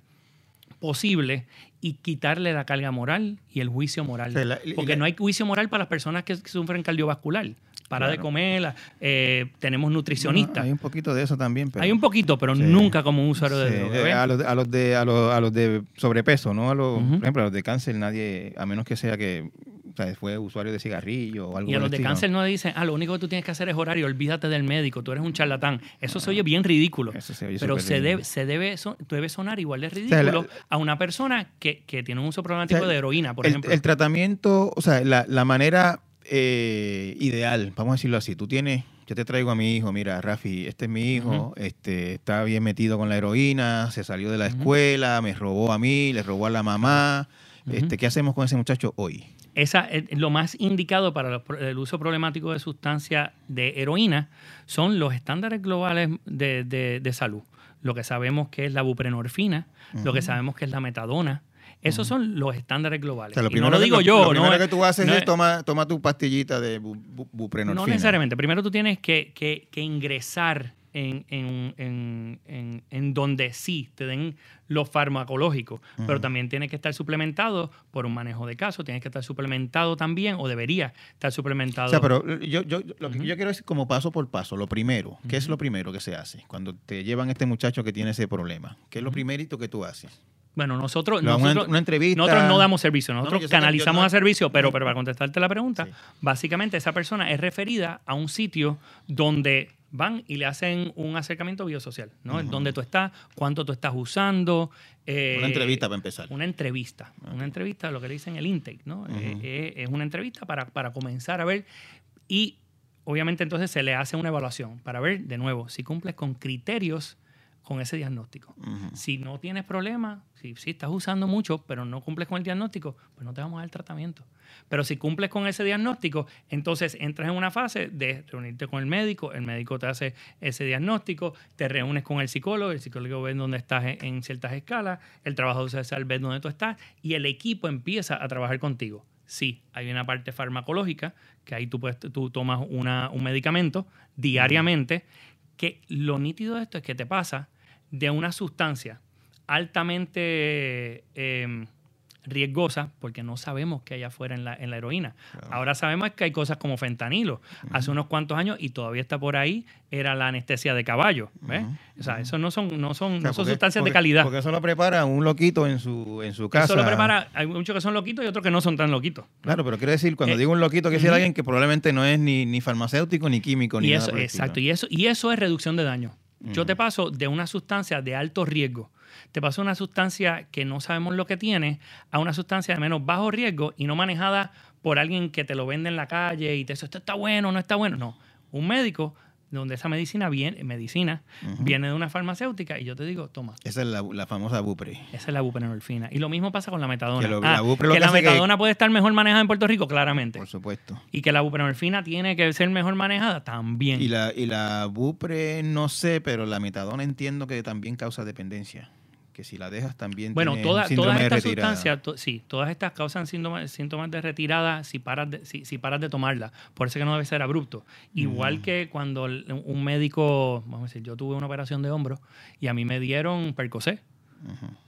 posible y quitarle la carga moral y el juicio moral. La- Porque no hay juicio moral para las personas que, sufren cardiovascular. Para de comer, eh, tenemos nutricionistas. Hay un poquito de eso también. Pero, hay un poquito, pero Sí. nunca como un usuario de droga. a, los, de- a los de a los, a los de sobrepeso, ¿no? A los. Por ejemplo, a los de cáncer, nadie, a menos que sea que o sea, fue usuario de cigarrillo o algo Y a los de estilo. cáncer no le dicen, ah, lo único que tú tienes que hacer es orar y olvídate del médico, tú eres un charlatán. Eso se oye bien ridículo. se oye pero se ridículo. debe, se debe, so- debe sonar igual de sea, ridículo la- a una persona que, que tiene un uso problemático O sea, de heroína, por el, ejemplo. el tratamiento, o sea, la, la manera eh, ideal, vamos a decirlo así, tú tienes, yo te traigo a mi hijo, mira, Rafi, este es mi hijo, este está bien metido con la heroína, se salió de la escuela, me robó a mí, le robó a la mamá, este, ¿qué hacemos con ese muchacho hoy? Esa, es- lo más indicado para el uso problemático de sustancias de heroína son los estándares globales de, de- de salud. Lo que sabemos que es la buprenorfina, lo que sabemos que es la metadona. Esos son los estándares O globales. sea, lo Y no lo que- digo yo, lo no primero es- que tú haces no es, es- toma, toma tu pastillita de bu- bu- buprenorfina. No necesariamente. Primero tú tienes que, que- que ingresar en, en- en- en- en donde sí te den lo farmacológico, pero Ujú. también tiene que estar suplementado por un manejo de caso, tienes que estar suplementado también, o debería estar suplementado. O sea, pero yo, yo, lo que yo quiero es como paso por paso. Lo primero, ¿qué es lo primero que se hace cuando te llevan este muchacho que tiene ese problema? ¿Qué es lo primerito que tú haces? Bueno, nosotros, No, nosotros, una entrevista. nosotros no damos servicio, No, no, nosotros canalizamos no- a servicio, pero, para contestarte la pregunta, básicamente esa persona es referida a un sitio donde van y le hacen un acercamiento biosocial, ¿no? Ujú. Donde tú estás, cuánto tú estás usando. eh, Una entrevista para empezar. Una entrevista. Una entrevista, lo que le dicen el intake, ¿no? Eh, eh, es una entrevista para, para comenzar a ver y obviamente entonces se le hace una evaluación para ver, de nuevo, si cumples con criterios con ese diagnóstico. Si no tienes problema, si, si estás usando mucho, pero no cumples con el diagnóstico, pues no te vamos a dar tratamiento. Pero si cumples con ese diagnóstico, entonces entras en una fase de reunirte con el médico, el médico te hace ese diagnóstico, te reúnes con el psicólogo, el psicólogo ve dónde estás en, en ciertas escalas, el trabajador social ve dónde tú estás y el equipo empieza a trabajar contigo. Sí, hay una parte farmacológica, que ahí tú, puedes, tú tomas una- un medicamento diariamente, que lo nítido de esto es que te pasa de una sustancia altamente eh, riesgosa, porque no sabemos qué hay afuera en la, en la heroína. Ahora sabemos que hay cosas como fentanilo. Hace unos cuantos años, y todavía está por ahí, era la anestesia de caballo. ¿ves? O sea, eso no son, no son, O sea, no son porque- sustancias de calidad. Porque eso lo prepara un loquito en su, en su casa. Eso lo prepara, hay muchos que son loquitos y otros que no son tan loquitos. Claro, pero quiere decir, cuando Eh, digo un loquito, quiere decir ujú. alguien que probablemente no es ni, ni farmacéutico, ni químico, ni Y nada eso, exacto, y eso, y eso es reducción de daño. Yo te paso de una sustancia de alto riesgo, te paso una sustancia que no sabemos lo que tiene, a una sustancia de menos bajo riesgo y no manejada por alguien que te lo vende en la calle y te dice, esto está bueno, no está bueno. No, un médico donde esa medicina viene, medicina viene de una farmacéutica y yo te digo, toma, Esa es la, la famosa Bupre. esa es la buprenorfina. Y lo mismo pasa con la metadona. Que lo- Ah, la que que que- metadona puede estar mejor manejada en Puerto Rico, claramente. Por supuesto. Y que la buprenorfina tiene que ser mejor manejada, también. Y la, y la Bupre, no sé, pero la metadona entiendo que también causa dependencia. Que si la dejas también Bueno, tiene toda- síndrome todas estas sustancias, to- sí, todas estas causan síntomas, síntomas de retirada si paras de, si, si paras de tomarla. Por eso es que no debe ser abrupto. Igual que cuando un médico, vamos a decir, yo tuve una operación de hombro y a mí me dieron Percocet.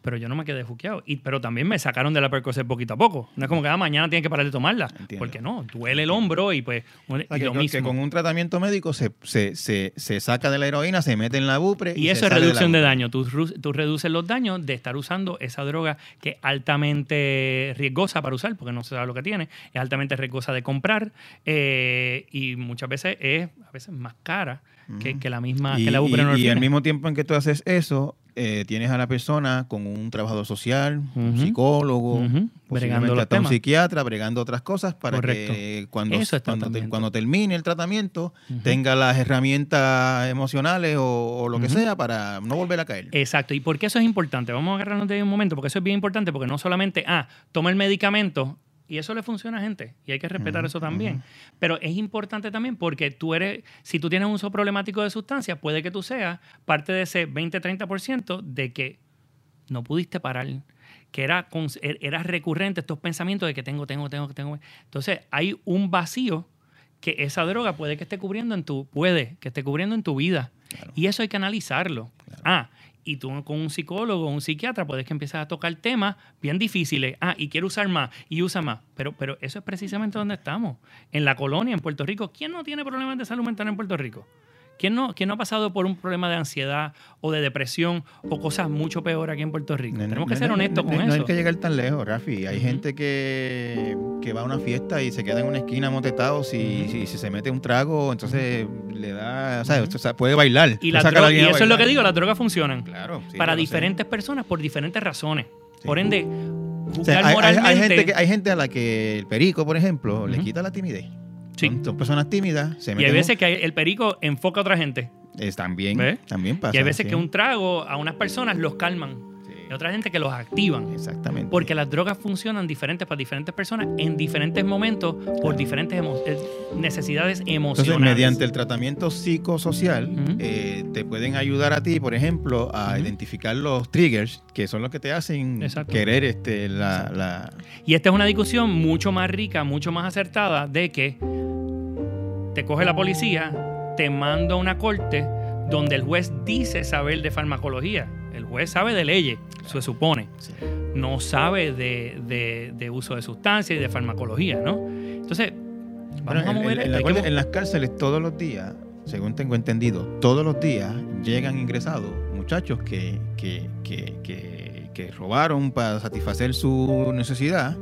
Pero yo no me quedé juqueado. Y, pero también me sacaron de la Percocet poquito a poco. No es como que ah, mañana tienes que parar de tomarla. Porque no, duele el hombro y pues O sea, y que, lo que mismo. con un tratamiento médico se, se, se, se saca de la heroína, se mete en la Bupre. Y eso se es reducción de, daño. Tú, tú reduces los daños de estar usando esa droga que es altamente riesgosa para usar, porque no se sabe lo que tiene, es altamente riesgosa de comprar eh, y muchas veces es a veces más cara que, que la misma y, que la y- y al mismo tiempo en que tú haces eso, eh, tienes a la persona con un trabajador social, un psicólogo. Bregando los hasta un psiquiatra, bregando otras cosas para Correcto. que cuando, es cuando, te- cuando termine el tratamiento tenga las herramientas emocionales o, o lo que sea para no volver a caer. Exacto. ¿Y por qué eso es importante? Vamos a agarrarnos de ahí un momento, porque eso es bien importante, porque no solamente, ah, toma el medicamento y eso le funciona a gente, y hay que respetar eso también. Pero es importante también porque tú eres, si tú tienes un uso problemático de sustancias, puede que tú seas parte de ese 20-30% de que no pudiste parar, que era, er- era recurrente estos pensamientos de que tengo, tengo, tengo, tengo. Entonces hay un vacío que esa droga puede que esté cubriendo en tu, puede que esté cubriendo en tu vida. Y eso hay que analizarlo. Ah, y tú con un psicólogo un psiquiatra puedes que empieces a tocar temas bien difíciles. Ah, y quiero usar más y usa más. Pero, pero eso es precisamente donde estamos. En la colonia, en Puerto Rico. ¿Quién no tiene problemas de salud mental en Puerto Rico? ¿Quién no, quién no ha pasado por un problema de ansiedad o de depresión o cosas mucho peor aquí en Puerto Rico? Tenemos que No, ser honestos con eso. No hay que llegar tan lejos, Rafi. Hay gente que, que va a una fiesta y se queda en una esquina motetado. Si, si, si se mete un trago, entonces le da. O sea, o sea, puede bailar. Y, Puede las sacar a dro- alguien y eso es lo que digo, las drogas funcionan. Claro. sí, para sé. diferentes personas por diferentes razones. Por ende, O sea, hay, hay- hay moralmente... gente que, hay gente a la que el perico, por ejemplo, le quita la timidez. Sí. Son, son personas tímidas. Se y hay un- veces que el perico enfoca a otra gente. es, también, ¿Ves? también pasa. y hay veces sí. que un trago a unas personas los calman. Y otra gente que los activan. Exactamente. Porque las drogas funcionan diferentes para diferentes personas en diferentes momentos por diferentes emo- eh, necesidades emocionales. Entonces, mediante el tratamiento psicosocial, eh, te pueden ayudar a ti, por ejemplo, a identificar los triggers, que son los que te hacen Exacto. querer este, la, la- Y esta es una discusión mucho más rica, mucho más acertada de que te coge la policía, te manda a una corte donde el juez dice saber de farmacología. Juez sabe de leyes, se supone. No sabe de, de- de uso de sustancias y de farmacología, ¿no? Entonces, vamos Bueno, a en- mover en, en la en las cárceles todos los días, según tengo entendido, todos los días llegan ingresados muchachos que, que, que, que- que robaron para satisfacer su necesidad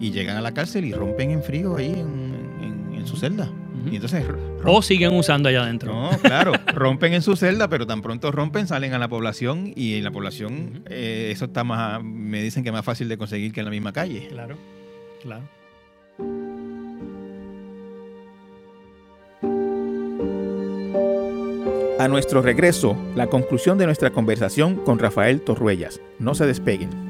y llegan a la cárcel y rompen en frío ahí en, en- en su celda. Y entonces O siguen usando allá adentro. No, claro, rompen en su celda, pero tan pronto rompen, salen a la población y en la población eh, eso está más, me dicen que más fácil de conseguir que en la misma calle. Claro, claro. A nuestro regreso, la conclusión de nuestra conversación con Rafael Torruellas. No se despeguen.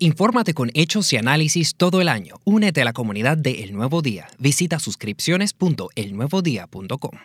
Infórmate con hechos y análisis todo el año. Únete a la comunidad de El Nuevo Día. Visita suscripciones.elnuevodía.com.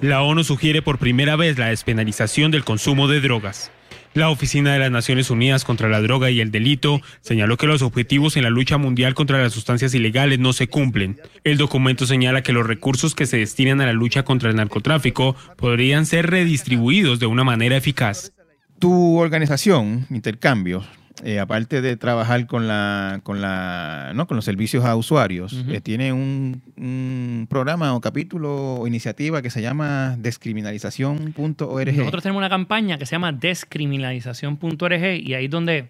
La ONU sugiere por primera vez la despenalización del consumo de drogas. La Oficina de las Naciones Unidas contra la Droga y el Delito señaló que los objetivos en la lucha mundial contra las sustancias ilegales no se cumplen. El documento señala que los recursos que se destinan a la lucha contra el narcotráfico podrían ser redistribuidos de una manera eficaz. Tu organización, Intercambios, eh, aparte de trabajar con la, con la, ¿no? con los servicios a usuarios, eh, tiene un, un programa o capítulo o iniciativa que se llama descriminalización.org. Nosotros tenemos una campaña que se llama descriminalización.org y ahí es donde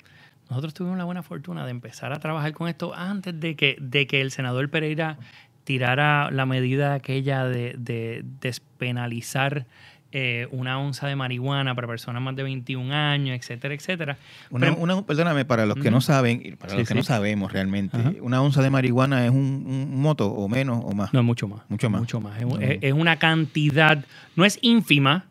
nosotros tuvimos la buena fortuna de empezar a trabajar con esto antes de que, de que el senador Pereira tirara la medida aquella de, de despenalizar eh, una onza de marihuana para personas más de 21 años, etcétera, etcétera. Una, Pero- una- perdóname, para los que no saben, y para Sí, los que sí. no sabemos realmente, una onza de marihuana es un, un moto o menos o más. No, mucho más. Mucho más. Mucho más. Es una cantidad, no es ínfima,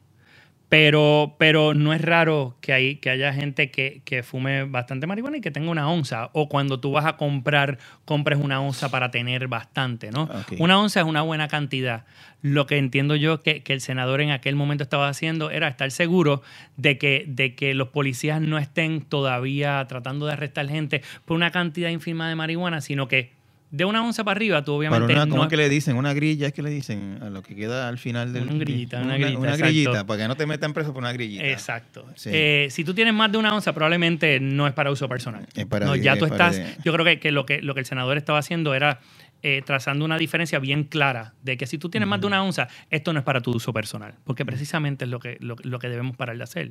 pero, pero no es raro que, hay, que haya gente que, que fume bastante marihuana y que tenga una onza. O cuando tú vas a comprar, compres una onza para tener bastante, ¿no? Ok. Una onza es una buena cantidad. Lo que entiendo yo que, que el senador en aquel momento estaba haciendo era estar seguro de que, de que los policías no estén todavía tratando de arrestar gente por una cantidad ínfima de marihuana, sino que de una onza para arriba, tú Para obviamente una, no ¿cómo es- es que le dicen? Una grilla es que le dicen a lo que queda al final del... Una grillita, una una, grillita, una grillita, para que no te metan preso por una grillita. Exacto. Sí. Eh, si tú tienes más de una onza, probablemente no es para uso personal. Es para no, ya es tú para estás. de- Yo creo que, que lo que lo que el senador estaba haciendo era eh, trazando una diferencia bien clara de que si tú tienes más de una onza, esto no es para tu uso personal, porque precisamente es lo que, lo, lo que debemos parar de hacer.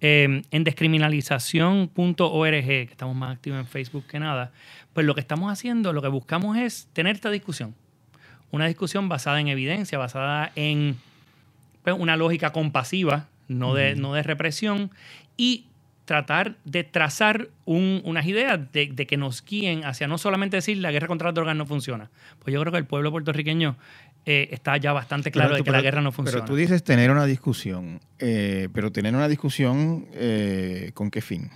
Eh, en descriminalización.org, que estamos más activos en Facebook que nada, pues lo que estamos haciendo, lo que buscamos es tener esta discusión. Una discusión basada en evidencia, basada en pues, una lógica compasiva, no de, no de represión, y tratar de trazar un- unas ideas de, de que nos guíen hacia no solamente decir la guerra contra las drogas no funciona. Pues yo creo que el pueblo puertorriqueño eh, está ya bastante claro de que la guerra no funciona. Pero tú dices tener una discusión, eh, pero tener una discusión eh, con qué fin.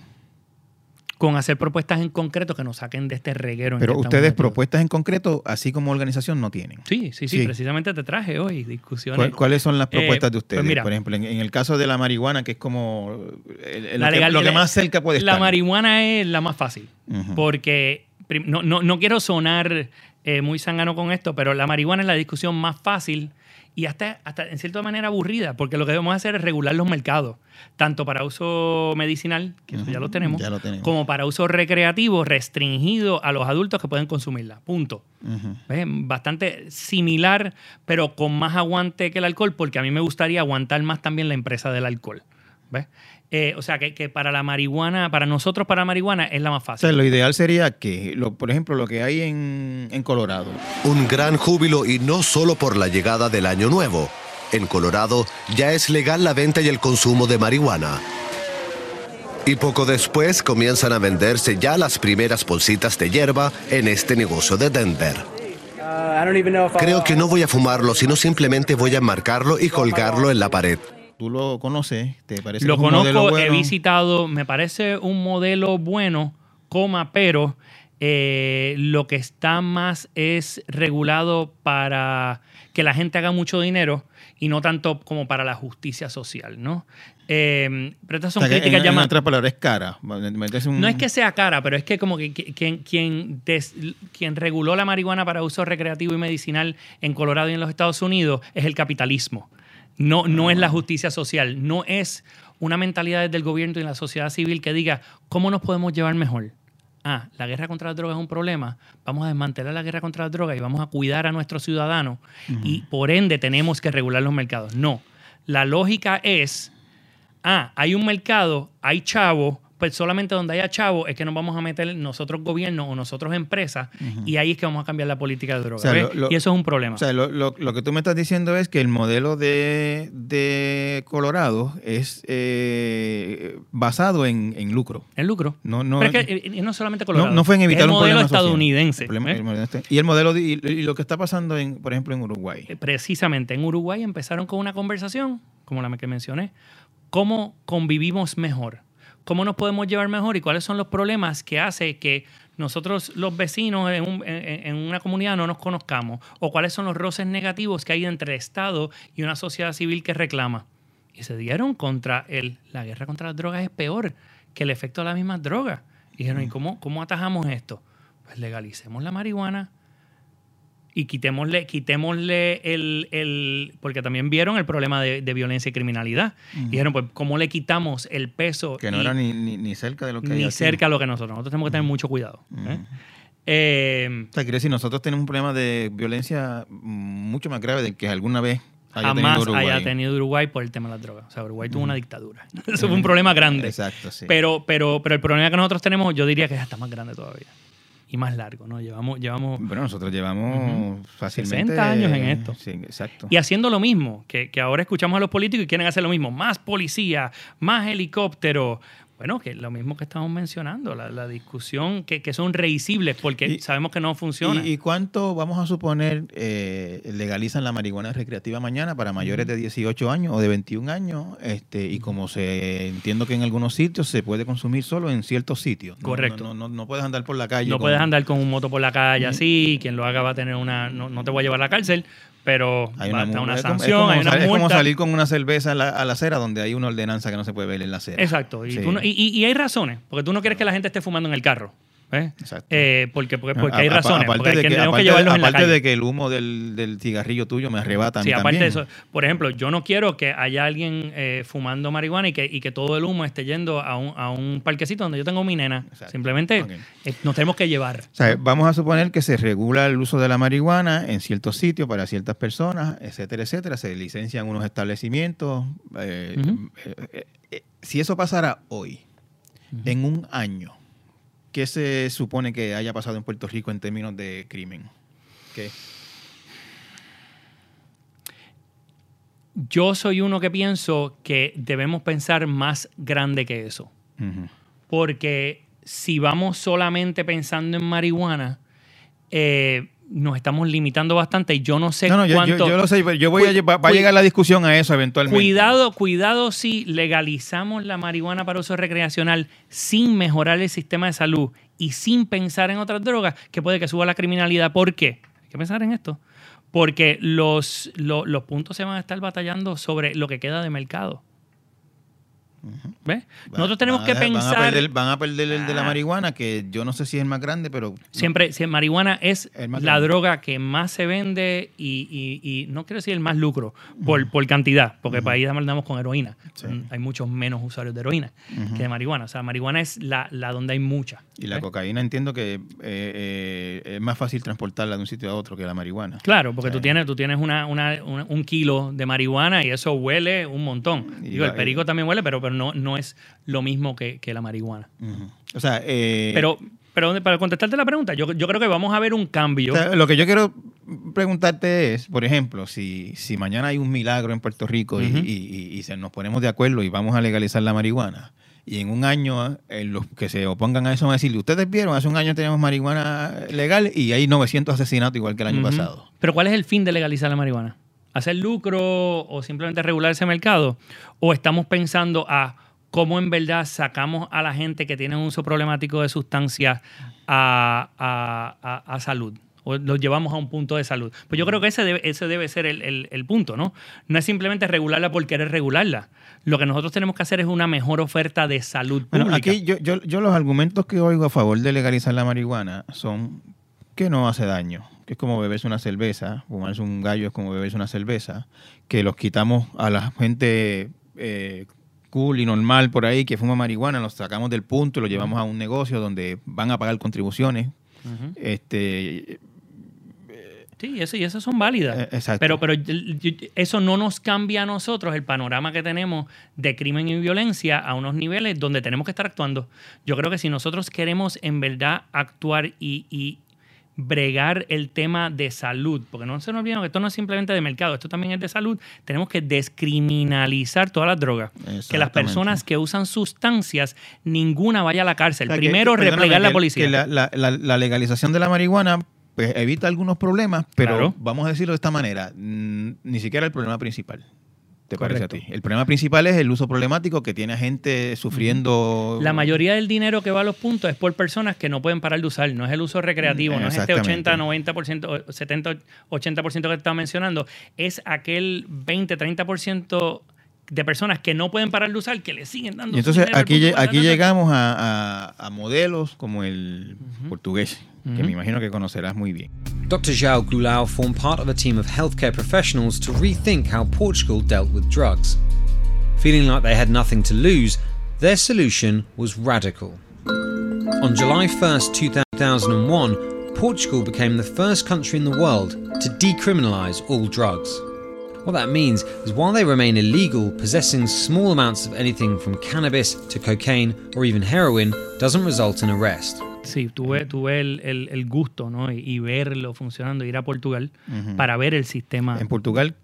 Con hacer propuestas en concreto que nos saquen de este reguero. en Pero que ustedes propuestas en concreto, así como organización, no tienen. Sí, sí, sí, precisamente te traje hoy discusiones. ¿Cuál- ¿Cuáles son las Eh, propuestas de pues ustedes? mira, Por ejemplo, en, en el caso de la marihuana, que es como el- el- La lo, que, legal- lo que la- más cerca puede La estar. marihuana es la más fácil. Porque no, no- no quiero sonar eh, muy sangano con esto, pero la marihuana es la discusión más fácil y hasta, hasta en cierta manera aburrida, porque lo que debemos hacer es regular los mercados, tanto para uso medicinal, que eso ya lo tenemos, Ya lo tenemos. como para uso recreativo restringido a los adultos que pueden consumirla. Punto. Bastante similar, pero con más aguante que el alcohol, porque a mí me gustaría aguantar más también la empresa del alcohol. ¿Ves? Eh, o sea, que, que para la marihuana, para nosotros, para la marihuana es la más O fácil. sea, lo ideal sería que, lo, por ejemplo, lo que hay en, en Colorado. Un gran júbilo y no solo por la llegada del año nuevo. En Colorado ya es legal la venta y el consumo de marihuana. Y poco después comienzan a venderse ya las primeras bolsitas de hierba en este negocio de Denver. Creo que no voy a fumarlo, sino simplemente voy a enmarcarlo y colgarlo en la pared. Tú lo conoces, te parece Lo que es un modelo conozco, he bueno? visitado, me parece un modelo bueno, coma, pero eh, lo que está más es regulado para que la gente haga mucho dinero y no tanto como para la justicia social, ¿no? Eh, pero estas O son sea, críticas en, ya en más- palabras, es cara. Un- No es que sea cara, pero es que como que que- quien, quien, des- quien reguló la marihuana para uso recreativo y medicinal en Colorado y en los Estados Unidos es el capitalismo. No, no es la justicia social, no es una mentalidad del gobierno y la sociedad civil que diga cómo nos podemos llevar mejor. Ah, la guerra contra las drogas es un problema. Vamos a desmantelar la guerra contra las drogas y vamos a cuidar a nuestros ciudadanos y por ende tenemos que regular los mercados. No, la lógica es ah, hay un mercado, hay chavo, pues solamente donde haya chavo es que nos vamos a meter nosotros gobierno o nosotros empresas y ahí es que vamos a cambiar la política de O drogas. y eso es un problema. O sea, lo, lo- lo que tú me estás diciendo es que el modelo de, de Colorado es eh, basado en, en lucro. En lucro. No, no, Pero es que eh, no solamente Colorado. no fue en evitar el un modelo social. estadounidense. El problema- este- y el modelo de- y, y lo que está pasando, en, por ejemplo, en Uruguay. Precisamente en Uruguay empezaron con una conversación, como la que mencioné, cómo convivimos mejor, cómo nos podemos llevar mejor y cuáles son los problemas que hace que nosotros los vecinos en, un- en- en una comunidad no nos conozcamos o cuáles son los roces negativos que hay entre el Estado y una sociedad civil que reclama. Y se dieron contra el, la guerra contra las drogas es peor que el efecto de las mismas drogas. Y dijeron, ¿y cómo, cómo atajamos esto? Pues legalicemos la marihuana, y quitémosle, quitémosle el, el- Porque también vieron el problema de, de violencia y criminalidad. Y dijeron, pues, ¿cómo le quitamos el peso? Que no y- era ni, ni, ni cerca de lo que ni cerca a lo que nosotros. Nosotros tenemos que tener mucho cuidado. ¿eh? Eh, O sea, quiere decir, nosotros tenemos un problema de violencia mucho más grave del que alguna vez haya tenido jamás Uruguay. haya tenido Uruguay por el tema de las drogas. O sea, Uruguay tuvo una dictadura. Eso fue un problema grande. Exacto, sí. Pero, pero, pero el problema que nosotros tenemos, yo diría que es hasta más grande todavía. Y más largo, ¿no? Llevamos, llevamos Bueno, nosotros llevamos fácilmente... 60 años en esto. Sí, exacto. Y haciendo lo mismo, que, que ahora escuchamos a los políticos y quieren hacer lo mismo, más policía, más helicóptero. Bueno, que lo mismo que estamos mencionando, la, la discusión que, que son rehicibles porque sabemos que no funciona. ¿Y, y cuánto, vamos a suponer, eh, legalizan la marihuana recreativa mañana para mayores de 18 años o de 21 años? este Y como se entiendo que en algunos sitios se puede consumir solo en ciertos sitios. No- Correcto. No, no, no, puedes andar por la calle. no con- puedes andar con un moto por la calle así, quien lo haga va a tener una, no, no te voy a llevar a la cárcel, pero Hay una, una es como- es sanción, como hay una sal- es como multa. salir con una cerveza a la, a la acera donde hay una ordenanza que no se puede ver en la acera. Exacto. Y, Sí. no- y- y- y hay razones, porque tú no quieres que la gente esté fumando en el carro. ¿Ves? Eh, porque, porque, porque hay razones. Aparte, porque hay de que, aparte, en la calle. de que el humo del, del cigarrillo tuyo me arrebata Sí, aparte de también. eso, por ejemplo, yo no quiero que haya alguien eh, fumando marihuana y que, y que todo el humo esté yendo a un, a un parquecito donde yo tengo mi nena. Simplemente eh, nos tenemos que llevar. O sea, vamos a suponer que se regula el uso de la marihuana en ciertos sitios para ciertas personas, etcétera, etcétera. Se licencian unos establecimientos. eh, eh, eh, eh, si eso pasara hoy, en un año, ¿qué se supone que haya pasado en Puerto Rico en términos de crimen? ¿Qué? Yo soy uno que pienso que debemos pensar más grande que eso. Porque si vamos solamente pensando en marihuana, eh, nos estamos limitando bastante y yo no sé No, no, yo, yo- cuánto... yo lo sé, pero yo voy a, va, va a llegar la discusión a eso eventualmente. Cuidado, cuidado si legalizamos la marihuana para uso recreacional sin mejorar el sistema de salud y sin pensar en otras drogas, que puede que suba la criminalidad. ¿Por qué? Hay que pensar en esto. Porque los, lo- los puntos se van a estar batallando sobre lo que queda de mercado. ¿Ves? Nosotros tenemos que a- van a pensar... perder- van a perder el de la Ah. marihuana, que yo no sé si es el más grande, pero Siempre, si marihuana es la grande. droga que más se vende y, y- y no quiero decir el más lucro por, por cantidad, porque para ahí andamos con heroína. Hay muchos menos usuarios de heroína Ujú. que de marihuana. O sea, marihuana es la, la donde hay mucha. Y la ¿ves? cocaína entiendo que eh, eh, es más fácil transportarla de un sitio a otro que la marihuana. Claro, porque tú tienes, tú tienes una, una- una- un kilo de marihuana y eso huele un montón. Y Digo, va- el perico también huele, pero, pero no, no es lo mismo que, que la marihuana. O sea, eh, Pero, pero para contestarte la pregunta, yo, yo creo que vamos a ver un cambio. o sea, lo que yo quiero preguntarte es, por ejemplo, si, si mañana hay un milagro en Puerto Rico y- y, y- y se nos ponemos de acuerdo y vamos a legalizar la marihuana, y en un año eh, los que se opongan a eso van a decir, ustedes vieron, hace un año teníamos marihuana legal y hay 900 asesinatos igual que el año pasado. Pero ¿cuál es el fin de legalizar la marihuana? ¿Hacer lucro o simplemente regular ese mercado? ¿O estamos pensando a cómo en verdad sacamos a la gente que tiene un uso problemático de sustancias a, a- a- a salud? ¿O los llevamos a un punto de salud? Pues yo creo que ese debe, ese debe ser el, el- el punto, ¿no? No es simplemente regularla por querer regularla. Lo que nosotros tenemos que hacer es una mejor oferta de salud pública. Bueno, aquí yo, yo, yo los argumentos que oigo a favor de legalizar la marihuana son que no hace daño, que es como beberse una cerveza, fumarse un gallo es como beberse una cerveza, que los quitamos a la gente eh, cool y normal por ahí que fuma marihuana, los sacamos del punto y los llevamos a un negocio donde van a pagar contribuciones. Este, Sí, eso, y esas son válidas. Eh, exacto. Pero, pero eso no nos cambia a nosotros el panorama que tenemos de crimen y violencia a unos niveles donde tenemos que estar actuando. Yo creo que si nosotros queremos en verdad actuar y, y bregar el tema de salud, porque no se nos olviden que esto no es simplemente de mercado, esto también es de salud, tenemos que descriminalizar todas las drogas. Que las personas que usan sustancias, ninguna vaya a la cárcel. O sea, que- Primero, que- replegar la policía. que la, la- la- la legalización de la marihuana pues, evita algunos problemas, pero Claro. vamos a decirlo de esta manera, ni siquiera el problema principal. ¿Te parece a Correcto. ti? El problema principal es el uso problemático que tiene a gente sufriendo. La mayoría del dinero que va a los puntos es por personas que no pueden parar de usar, no es el uso recreativo, no es este Exactamente. 80, 90%, o 70, 80% que estaba mencionando, es aquel 20, 30% de personas que no pueden parar de usar que le siguen dando Y su entonces aquí, lle- aquí llegamos a, a- a modelos como el portugués, que me imagino que conocerás muy bien. Dr. João Goulao formed part of a team of healthcare professionals to rethink how Portugal dealt with drugs. Feeling like they had nothing to lose, their solution was radical. On July 1st, 2001, Portugal became the first country in the world to decriminalise all drugs. What that means is while they remain illegal, possessing small amounts of anything from cannabis to cocaine or even heroin doesn't result in arrest. Sí, tuve, tuve el, el- el gusto ¿no? y, y verlo funcionando, ir a Portugal Ujú. para ver el sistema. En Portugal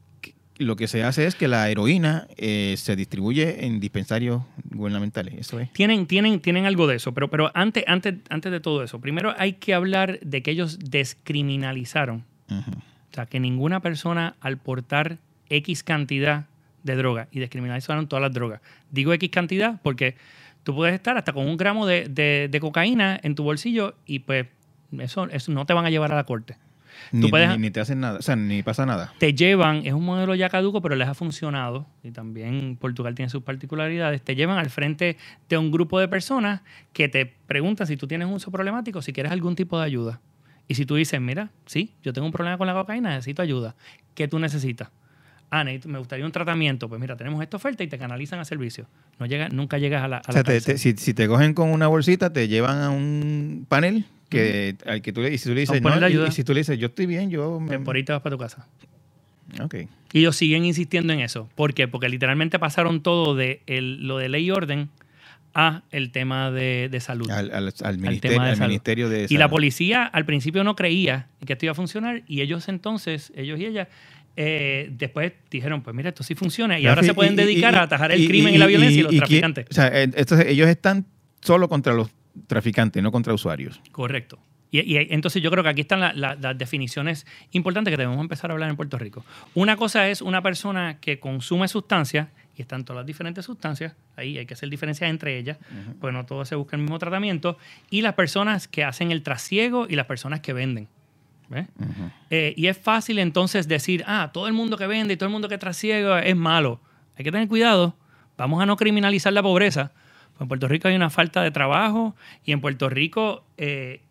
lo que se hace es que la heroína eh, se distribuye en dispensarios gubernamentales, eso es. Tienen, tienen, tienen algo de eso, pero, pero antes, antes, antes de todo eso, primero hay que hablar de que ellos descriminalizaron. O sea, que ninguna persona al portar X cantidad de droga y descriminalizaron todas las drogas. Digo X cantidad porque tú puedes estar hasta con un gramo de, de- de cocaína en tu bolsillo y pues eso, eso no te van a llevar a la corte. Ni, Tú puedes, ni- ni te hacen nada, o sea, ni pasa nada. te llevan, es un modelo ya caduco, pero les ha funcionado, y también Portugal tiene sus particularidades, te llevan al frente de un grupo de personas que te preguntan si tú tienes un uso problemático, si quieres algún tipo de ayuda. Y si tú dices, mira, sí, yo tengo un problema con la cocaína, necesito ayuda, ¿qué tú necesitas? Ah, me gustaría un tratamiento. Pues mira, tenemos esta oferta y te canalizan a servicio. No llega, nunca llegas a la, a O la sea, te- si, si te cogen con una bolsita, te llevan a un panel que, al que tú le, y si tú le dices, no, y- si tú le dices, yo estoy bien, yo... Me... Por ahí te vas para tu casa. Ok. Y ellos siguen insistiendo en eso. ¿Por qué? Porque literalmente pasaron todo de el- lo de ley y orden a el tema de, de salud. Al, al- al al ministerio, tema de al salud. ministerio de Y la Salud. policía al principio no creía que esto iba a funcionar y ellos entonces, ellos y ellas, eh, después dijeron, pues mira, esto sí funciona y ahora se pueden dedicar y- a atajar el crimen y, la violencia y, los traficantes. o sea, eh, entonces ellos están solo contra los traficantes, no contra usuarios. Correcto. Y, y entonces yo creo que aquí están la- la- las definiciones importantes que debemos empezar a hablar en Puerto Rico. Una cosa es una persona que consume sustancias, y están todas las diferentes sustancias, ahí hay que hacer diferencias entre ellas, pues no todos se busca el mismo tratamiento, y las personas que hacen el trasiego y las personas que venden. ¿Ves? Eh, y es fácil entonces decir, ah, todo el mundo que vende y todo el mundo que trasiega es malo. Hay que tener cuidado, vamos a no criminalizar la pobreza. Pues en Puerto Rico hay una falta de trabajo y en Puerto Rico eh,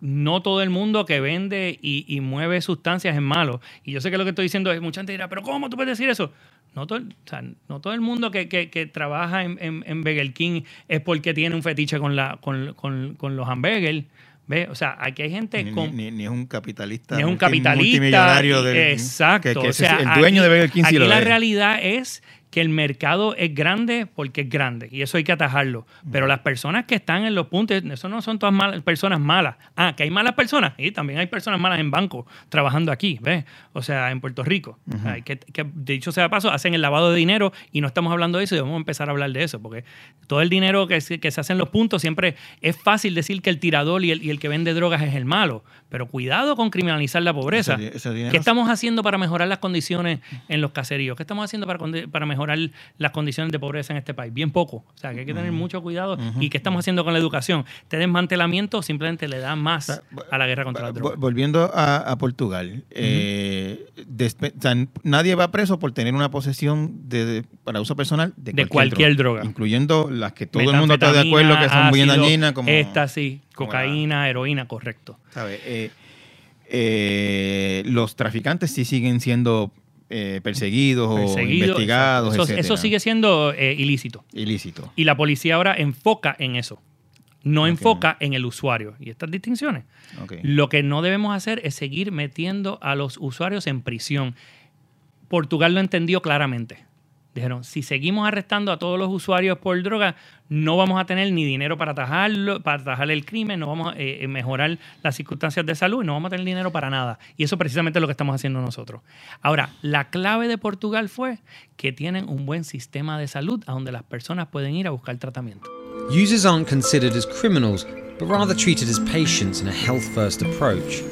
no todo el mundo que vende y, y mueve sustancias es malo. Y yo sé que lo que estoy diciendo es, mucha gente dirá, pero ¿cómo tú puedes decir eso? No todo, o sea, no todo el mundo que, que- que trabaja en, en, en Burger King es porque tiene un fetiche con, la, con, con- con los hamburgers. ¿Ves? O sea, aquí hay gente Ni, con... ni- ni es un capitalista. Ni es un multi- capitalista. multimillonario del- exacto. que- que o sea, el dueño aquí- de Burger King sí aquí lo la realidad es que el mercado es grande porque es grande y eso hay que atajarlo. Pero las personas que están en los puntos, eso no son todas malas, personas malas. Ah, que hay malas personas. Y también hay personas malas en banco trabajando aquí, ¿ves? O sea, en Puerto Rico. Ujú. Ay, que, que, dicho sea paso, hacen el lavado de dinero y no estamos hablando de eso y vamos a empezar a hablar de eso porque todo el dinero que se, que se hace en los puntos siempre es fácil decir que el tirador y el, y el que vende drogas es el malo. Pero cuidado con criminalizar la pobreza. Ese ese ¿Qué estamos haciendo para mejorar las condiciones en los caseríos? ¿Qué estamos haciendo para, para mejorar las condiciones de pobreza en este país? Bien poco. O sea, que hay que tener mucho cuidado. ¿Y qué estamos haciendo con la educación? Este desmantelamiento simplemente le da más a la guerra contra la droga. Volviendo a, a Portugal, eh, despe- o sea, nadie va preso por tener una posesión de, de- para uso personal de, De cualquier droga. Incluyendo las que todo el mundo está de acuerdo que son muy dañinas, como Éxtasis, como cocaína, heroína, correcto. ¿sabe? Eh, eh, los traficantes sí siguen siendo eh, perseguidos, o Perseguido, investigados, exacto. eso, sigue siendo eh, ilícito. ilícito. Y la policía ahora enfoca en eso. No enfoca en el usuario. Y estas distinciones. Lo que no debemos hacer es seguir metiendo a los usuarios en prisión. Portugal lo entendió claramente. Dijeron, si seguimos arrestando a todos los usuarios por droga, no vamos a tener ni dinero para atajarlo, para atajar el crimen, no vamos a eh, mejorar las circunstancias de salud, no vamos a tener dinero para nada. Y eso precisamente es lo que estamos haciendo nosotros. Ahora, la clave de Portugal fue que tienen un buen sistema de salud a donde las personas pueden ir a buscar tratamiento. Users aren't considered as criminals, but rather treated as patients in a health first approach.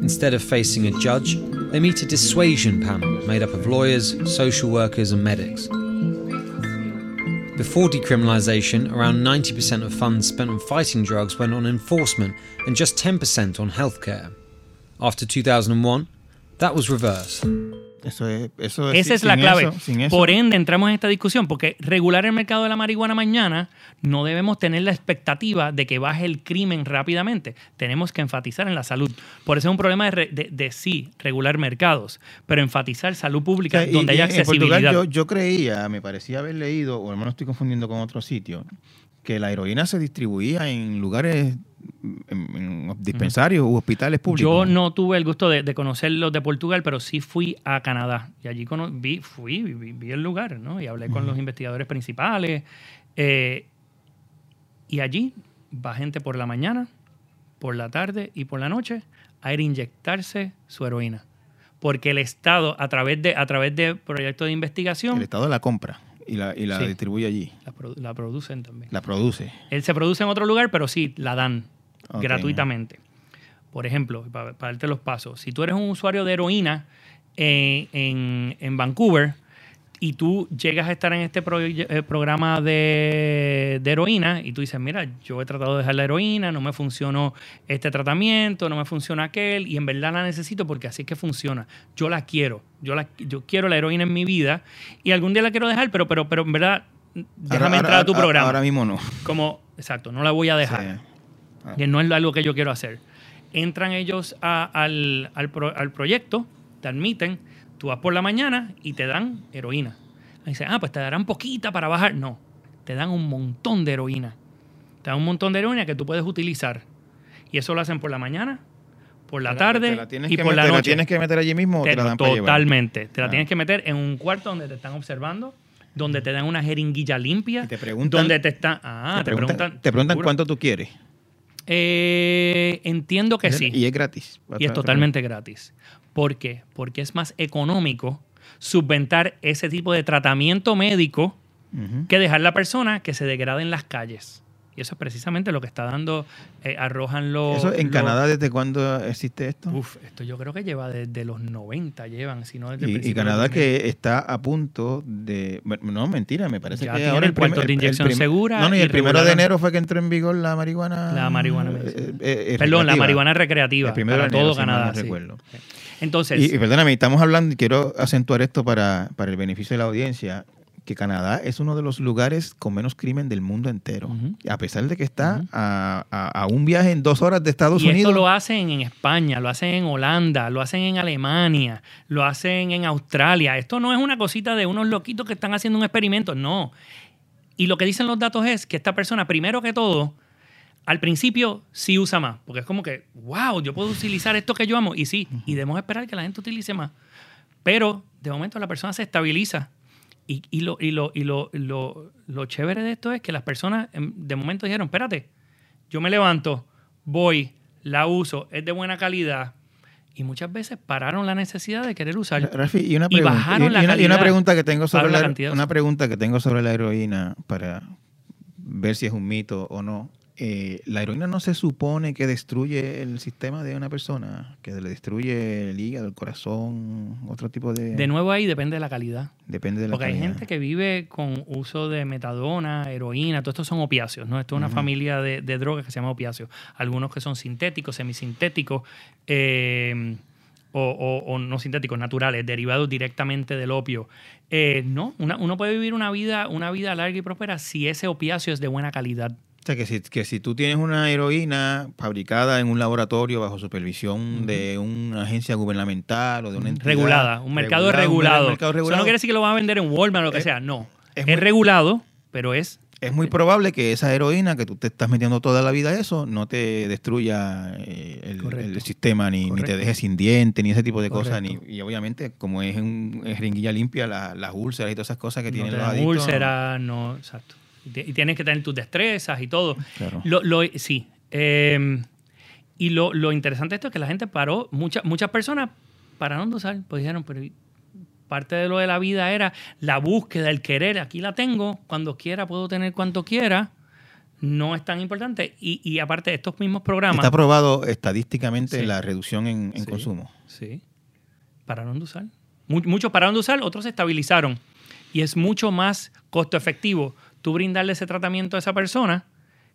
Instead of facing a judge, they meet a dissuasion panel made up of lawyers, social workers, and medics. Before decriminalisation, around 90% of funds spent on fighting drugs went on enforcement and just 10% on healthcare. After 2001, that was reversed. Eso es, eso Esa sin- es la clave. eso- Por ende, entramos en esta discusión, porque regular el mercado de la marihuana mañana no debemos tener la expectativa de que baje el crimen rápidamente. Tenemos que enfatizar en la salud. Por eso es un problema de, de- de sí, regular mercados, pero enfatizar salud pública O sea, y- donde y haya en Portugal accesibilidad. yo, yo creía, me parecía haber leído, o al menos estoy confundiendo con otro sitio, que la heroína se distribuía en lugares, en, en dispensarios u hospitales públicos. Yo no tuve el gusto de, de conocer los de Portugal, pero sí fui a Canadá. Y allí vi, fui, vi, vi el lugar, ¿no? Y hablé con los investigadores principales. eh, y allí va gente por la mañana, por la tarde y por la noche a ir a inyectarse su heroína. Porque el Estado, a través de, a través de proyectos de investigación, El Estado la compra y la, y la Sí. distribuye allí. la, produ- la producen también. La produce. Él se produce en otro lugar, pero sí, la dan gratuitamente. Por ejemplo, para, para darte los pasos, si tú eres un usuario de heroína eh, en, en Vancouver y tú llegas a estar en este proye- eh, programa de, de heroína y tú dices, mira, yo he tratado de dejar la heroína, no me funcionó este tratamiento, no me funciona aquel y en verdad la necesito porque así es que funciona. Yo la quiero, yo, la, yo quiero la heroína en mi vida y algún día la quiero dejar, pero, pero, pero en verdad, déjame Ahora- entrar a tu programa. Ahora mismo no. Como, exacto, no la voy a dejar. Que no es algo que yo quiero hacer. Entran ellos a- al, al pro- al proyecto, te admiten, tú vas por la mañana y te dan heroína. Y dicen, ah, pues te darán poquita para bajar. No, te dan un montón de heroína. Te dan un montón de heroína que tú puedes utilizar. Y eso lo hacen por la mañana, por la tarde la y por la noche. ¿Te la tienes que meter allí mismo o te la dan para? Totalmente. Te la Ah. tienes que meter en un cuarto donde te están observando, donde te dan una jeringuilla limpia, te preguntan- donde te están... Ah, te, te preguntan, te preguntan cuánto tú quieres. Eh, entiendo que sí. Y es gratis. Y es totalmente gratis. ¿Por qué? Porque es más económico subventar ese tipo de tratamiento médico que dejar la persona que se degrade en las calles. Y eso es precisamente lo que está dando, eh, arrojan los... Eso en los- Canadá, ¿desde cuándo existe esto? Uf, esto yo creo que lleva desde los 90, llevan, si no desde el Y, y principio de Canadá los 2000. que está a punto de... No, mentira, me parece Ya que ahora el primer- de el inyección segura No, no, y y el primero de enero fue que entró en vigor la marihuana... La marihuana eh, eh, Perdón, la marihuana recreativa. El primero para de enero, todo si Canadá, no sí. recuerdo. Entonces, Y, y perdóname, estamos hablando, y quiero acentuar esto para, para el beneficio de la audiencia, que Canadá es uno de los lugares con menos crimen del mundo entero. A pesar de que está a, a- a un viaje en dos horas de Estados y Unidos. esto lo hacen en España, lo hacen en Holanda, lo hacen en Alemania, lo hacen en Australia. Esto no es una cosita de unos loquitos que están haciendo un experimento, no. Y lo que dicen los datos es que esta persona, primero que todo, al principio sí usa más, porque es como que, wow, yo puedo utilizar esto que yo amo, y sí, y debemos esperar que la gente utilice más. Pero de momento la persona se estabiliza. Y, y lo, y, lo, y lo, lo, lo chévere de esto es que las personas em, de momento dijeron, espérate, yo me levanto, voy, la uso, es de buena calidad. Y muchas veces pararon la necesidad de querer usar. Rafi, y una, y pregunta, bajaron la y una- y una calidad, pregunta que tengo sobre la una pregunta que tengo sobre la heroína para ver si es un mito o no. Eh, la heroína no se supone que destruye el sistema de una persona, que le destruye el hígado, el corazón, otro tipo de. De nuevo ahí depende de la calidad. Depende de la Porque hay gente que vive con uso de metadona, heroína, todo esto son opiáceos, ¿no? Esto es una familia de, de drogas que se llama opiáceos. Algunos que son sintéticos, semisintéticos, eh, o, o- o no sintéticos, naturales, derivados directamente del opio. Eh, no, una- uno puede vivir una vida, una vida larga y próspera si ese opiáceo es de buena calidad. Sea, que si, que si tú tienes una heroína fabricada en un laboratorio bajo supervisión de una agencia gubernamental o de una entidad regulada, un mercado un regulado. Eso no quiere decir que lo van a vender en Walmart o lo que Es- sea, no. es Es, muy- regulado, pero es es muy probable que esa heroína que tú te estás metiendo toda la vida eso no te destruya eh, el, sistema ni, ni te deje sin diente ni ese tipo de cosas ni, y obviamente como es en es jeringuilla limpia la- las úlceras y todas esas cosas que no tienen los adictos úlceras, no, exacto. Y ti- Y tienes que tener tus destrezas y todo. Claro. Lo, lo- sí. Eh, y lo, lo interesante de esto es que la gente paró, muchas muchas personas pararon de usar, pues dijeron, pero parte de lo de la vida era la búsqueda, el querer, aquí la tengo, cuando quiera puedo tener cuanto quiera, no es tan importante. Y, y aparte estos mismos programas... está probado estadísticamente Sí. la reducción en, en Sí. consumo Sí. Pararon de usar. Mu- Muchos pararon de usar, otros se estabilizaron. Y es mucho más costo efectivo tú brindarle ese tratamiento a esa persona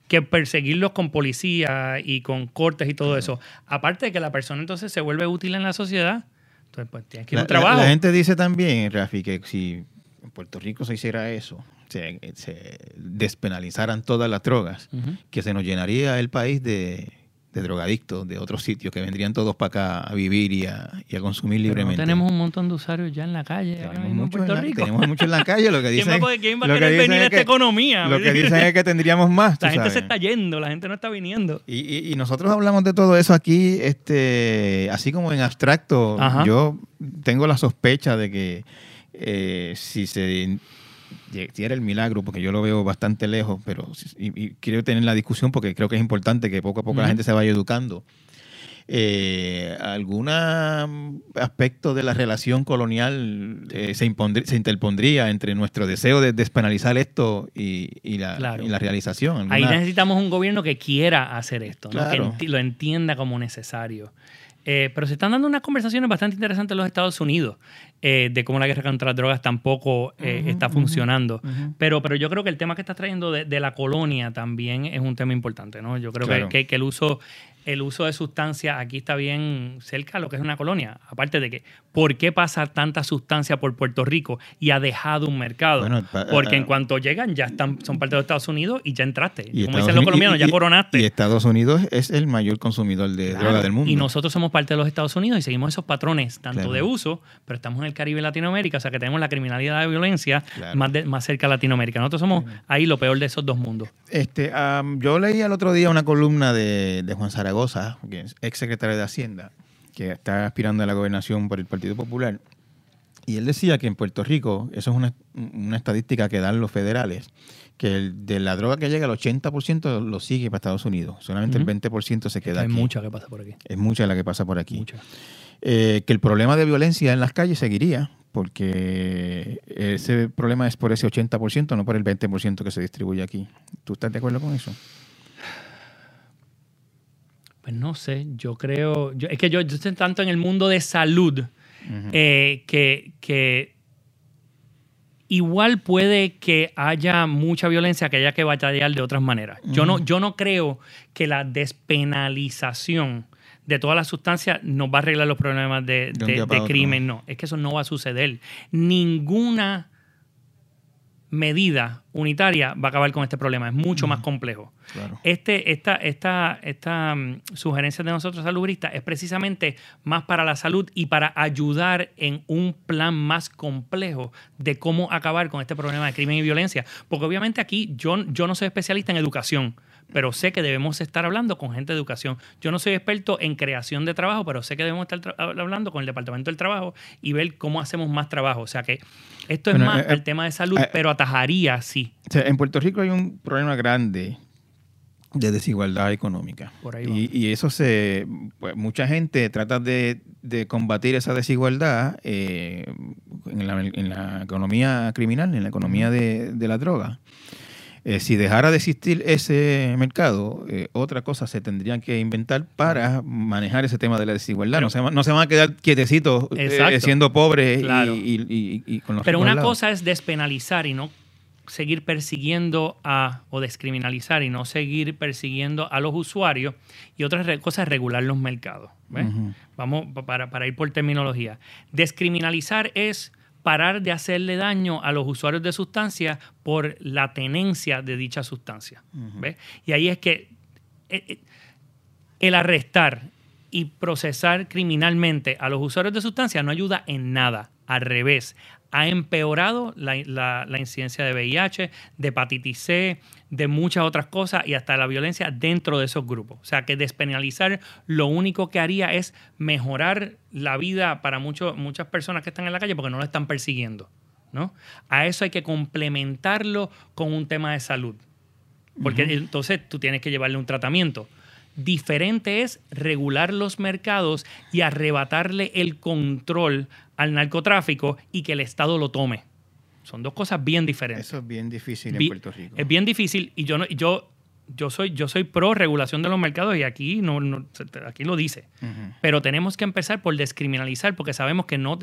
que perseguirlos con policía y con cortes y todo eso. Aparte de que la persona entonces se vuelve útil en la sociedad, entonces pues tienes que ir a un trabajo. la- la gente dice también, Rafi, que si en Puerto Rico se hiciera eso, se, se despenalizaran todas las drogas, que se nos llenaría el país de, de drogadictos de otros sitios, que vendrían todos para acá a vivir y a, y a consumir Pero no libremente. tenemos un montón de usuarios ya en la calle Tenemos muchos en la- Rico. tenemos muchos en la calle, lo que ¿Quién dicen- quién va a querer venir a esta que- economía? Lo que dicen es que tendríamos más. La gente se está yendo, la gente no está viniendo. Y, y- y nosotros hablamos de todo eso aquí, este, así como en abstracto. Ajá. Yo tengo la sospecha de que eh, si se hiciera el milagro, porque yo lo veo bastante lejos, pero si- y, y quiero tener la discusión porque creo que es importante que poco a poco la gente se vaya educando. Eh, ¿Algún aspecto de la relación colonial eh, se, se interpondría entre nuestro deseo de despenalizar esto y, y la, Claro. y la realización? Ahí ¿Alguna- necesitamos un gobierno que quiera hacer esto, que enti- lo entienda como necesario. Eh, pero se están dando unas conversaciones bastante interesantes en los Estados Unidos eh, de cómo la guerra contra las drogas tampoco eh, está funcionando. Pero, pero yo creo que el tema que estás trayendo de, de la colonia también es un tema importante, ¿no? Yo creo que- Claro. que, que el uso el uso de sustancias aquí está bien cerca de lo que es una colonia. Aparte de que, ¿por qué pasa tanta sustancia por Puerto Rico y ha dejado un mercado? Bueno, Porque ah, en cuanto llegan ya están, son parte de los Estados Unidos y ya entraste. Y Como Estados dicen los colombianos, y- ya coronaste. Y Estados Unidos es el mayor consumidor de Claro, droga del mundo. Y nosotros somos parte de los Estados Unidos y seguimos esos patrones, tanto Claro. de uso, pero estamos en el Caribe y Latinoamérica, o sea que tenemos la criminalidad de violencia Claro. más, de- más cerca de Latinoamérica. Nosotros somos ahí lo peor de esos dos mundos. Este, yo leí el otro día una columna de, de Juan Zaragoza, que es ex secretario de Hacienda, que está aspirando a la gobernación por el Partido Popular. Y él decía que en Puerto Rico, eso es una, una estadística que dan los federales, que el- de la droga que llega, el 80% lo sigue para Estados Unidos. Solamente el 20% se queda Hay aquí. mucha que pasa por aquí. Es mucha la que pasa por aquí. Eh, que el problema de violencia en las calles seguiría, porque ese problema es por ese 80%, no por el 20% que se distribuye aquí. ¿Tú estás de acuerdo con eso? Pues no sé, yo creo, yo- es que yo, yo estoy tanto en el mundo de salud eh, que, que igual puede que haya mucha violencia que haya que batallar de otras maneras. Yo, no, yo no creo que la despenalización de todas las sustancias nos va a arreglar los problemas de, crimen, no. Es que eso no va a suceder. Ninguna medida unitaria va a acabar con este problema. Es mucho más complejo. Claro. Este, esta esta, esta mm, sugerencia de nosotros salubristas es precisamente más para la salud y para ayudar en un plan más complejo de cómo acabar con este problema de crimen y violencia. Porque obviamente aquí yo, yo no soy especialista en educación, pero sé que debemos estar hablando con gente de educación. Yo no soy experto en creación de trabajo, pero sé que debemos estar hablando con el Departamento del Trabajo y ver cómo hacemos más trabajo. O sea que esto es Bueno, más eh, el tema de salud, eh, pero atajaría, sí. En Puerto Rico hay un problema grande de desigualdad económica. Por ahí y, y eso se. pues, mucha gente trata de, de combatir esa desigualdad eh, en, la, en la economía criminal, en la economía de, de la droga. Eh, si dejara de existir ese mercado, eh, otra cosa se tendrían que inventar para manejar ese tema de la desigualdad. no, se, va- no se van a quedar quietecitos eh, siendo pobres y- Claro. y, y- y con los Pero una cosa es despenalizar y no seguir persiguiendo a, o descriminalizar y no seguir persiguiendo a los usuarios. Y otra cosa es regular los mercados. Vamos pa- para, para ir por terminología. Descriminalizar es parar de hacerle daño a los usuarios de sustancias por la tenencia de dicha sustancia. ¿ves? Y ahí es que eh, eh, el arrestar y procesar criminalmente a los usuarios de sustancias no ayuda en nada. Al revés, ha empeorado la, la- la incidencia de VIH, de hepatitis C, de muchas otras cosas y hasta la violencia dentro de esos grupos. O sea que despenalizar lo único que haría es mejorar la vida para muchas personas que están en la calle porque no lo están persiguiendo. ¿no? A eso hay que complementarlo con un tema de salud. Porque entonces tú tienes que llevarle un tratamiento. Diferente es regular los mercados y arrebatarle el control al narcotráfico y que el Estado lo tome. Son dos cosas bien diferentes. Eso es bien difícil en Puerto Rico. Es bien difícil y yo no, yo, yo soy, yo soy pro regulación de los mercados y aquí no, no- aquí lo dice. Pero tenemos que empezar por descriminalizar porque sabemos que no.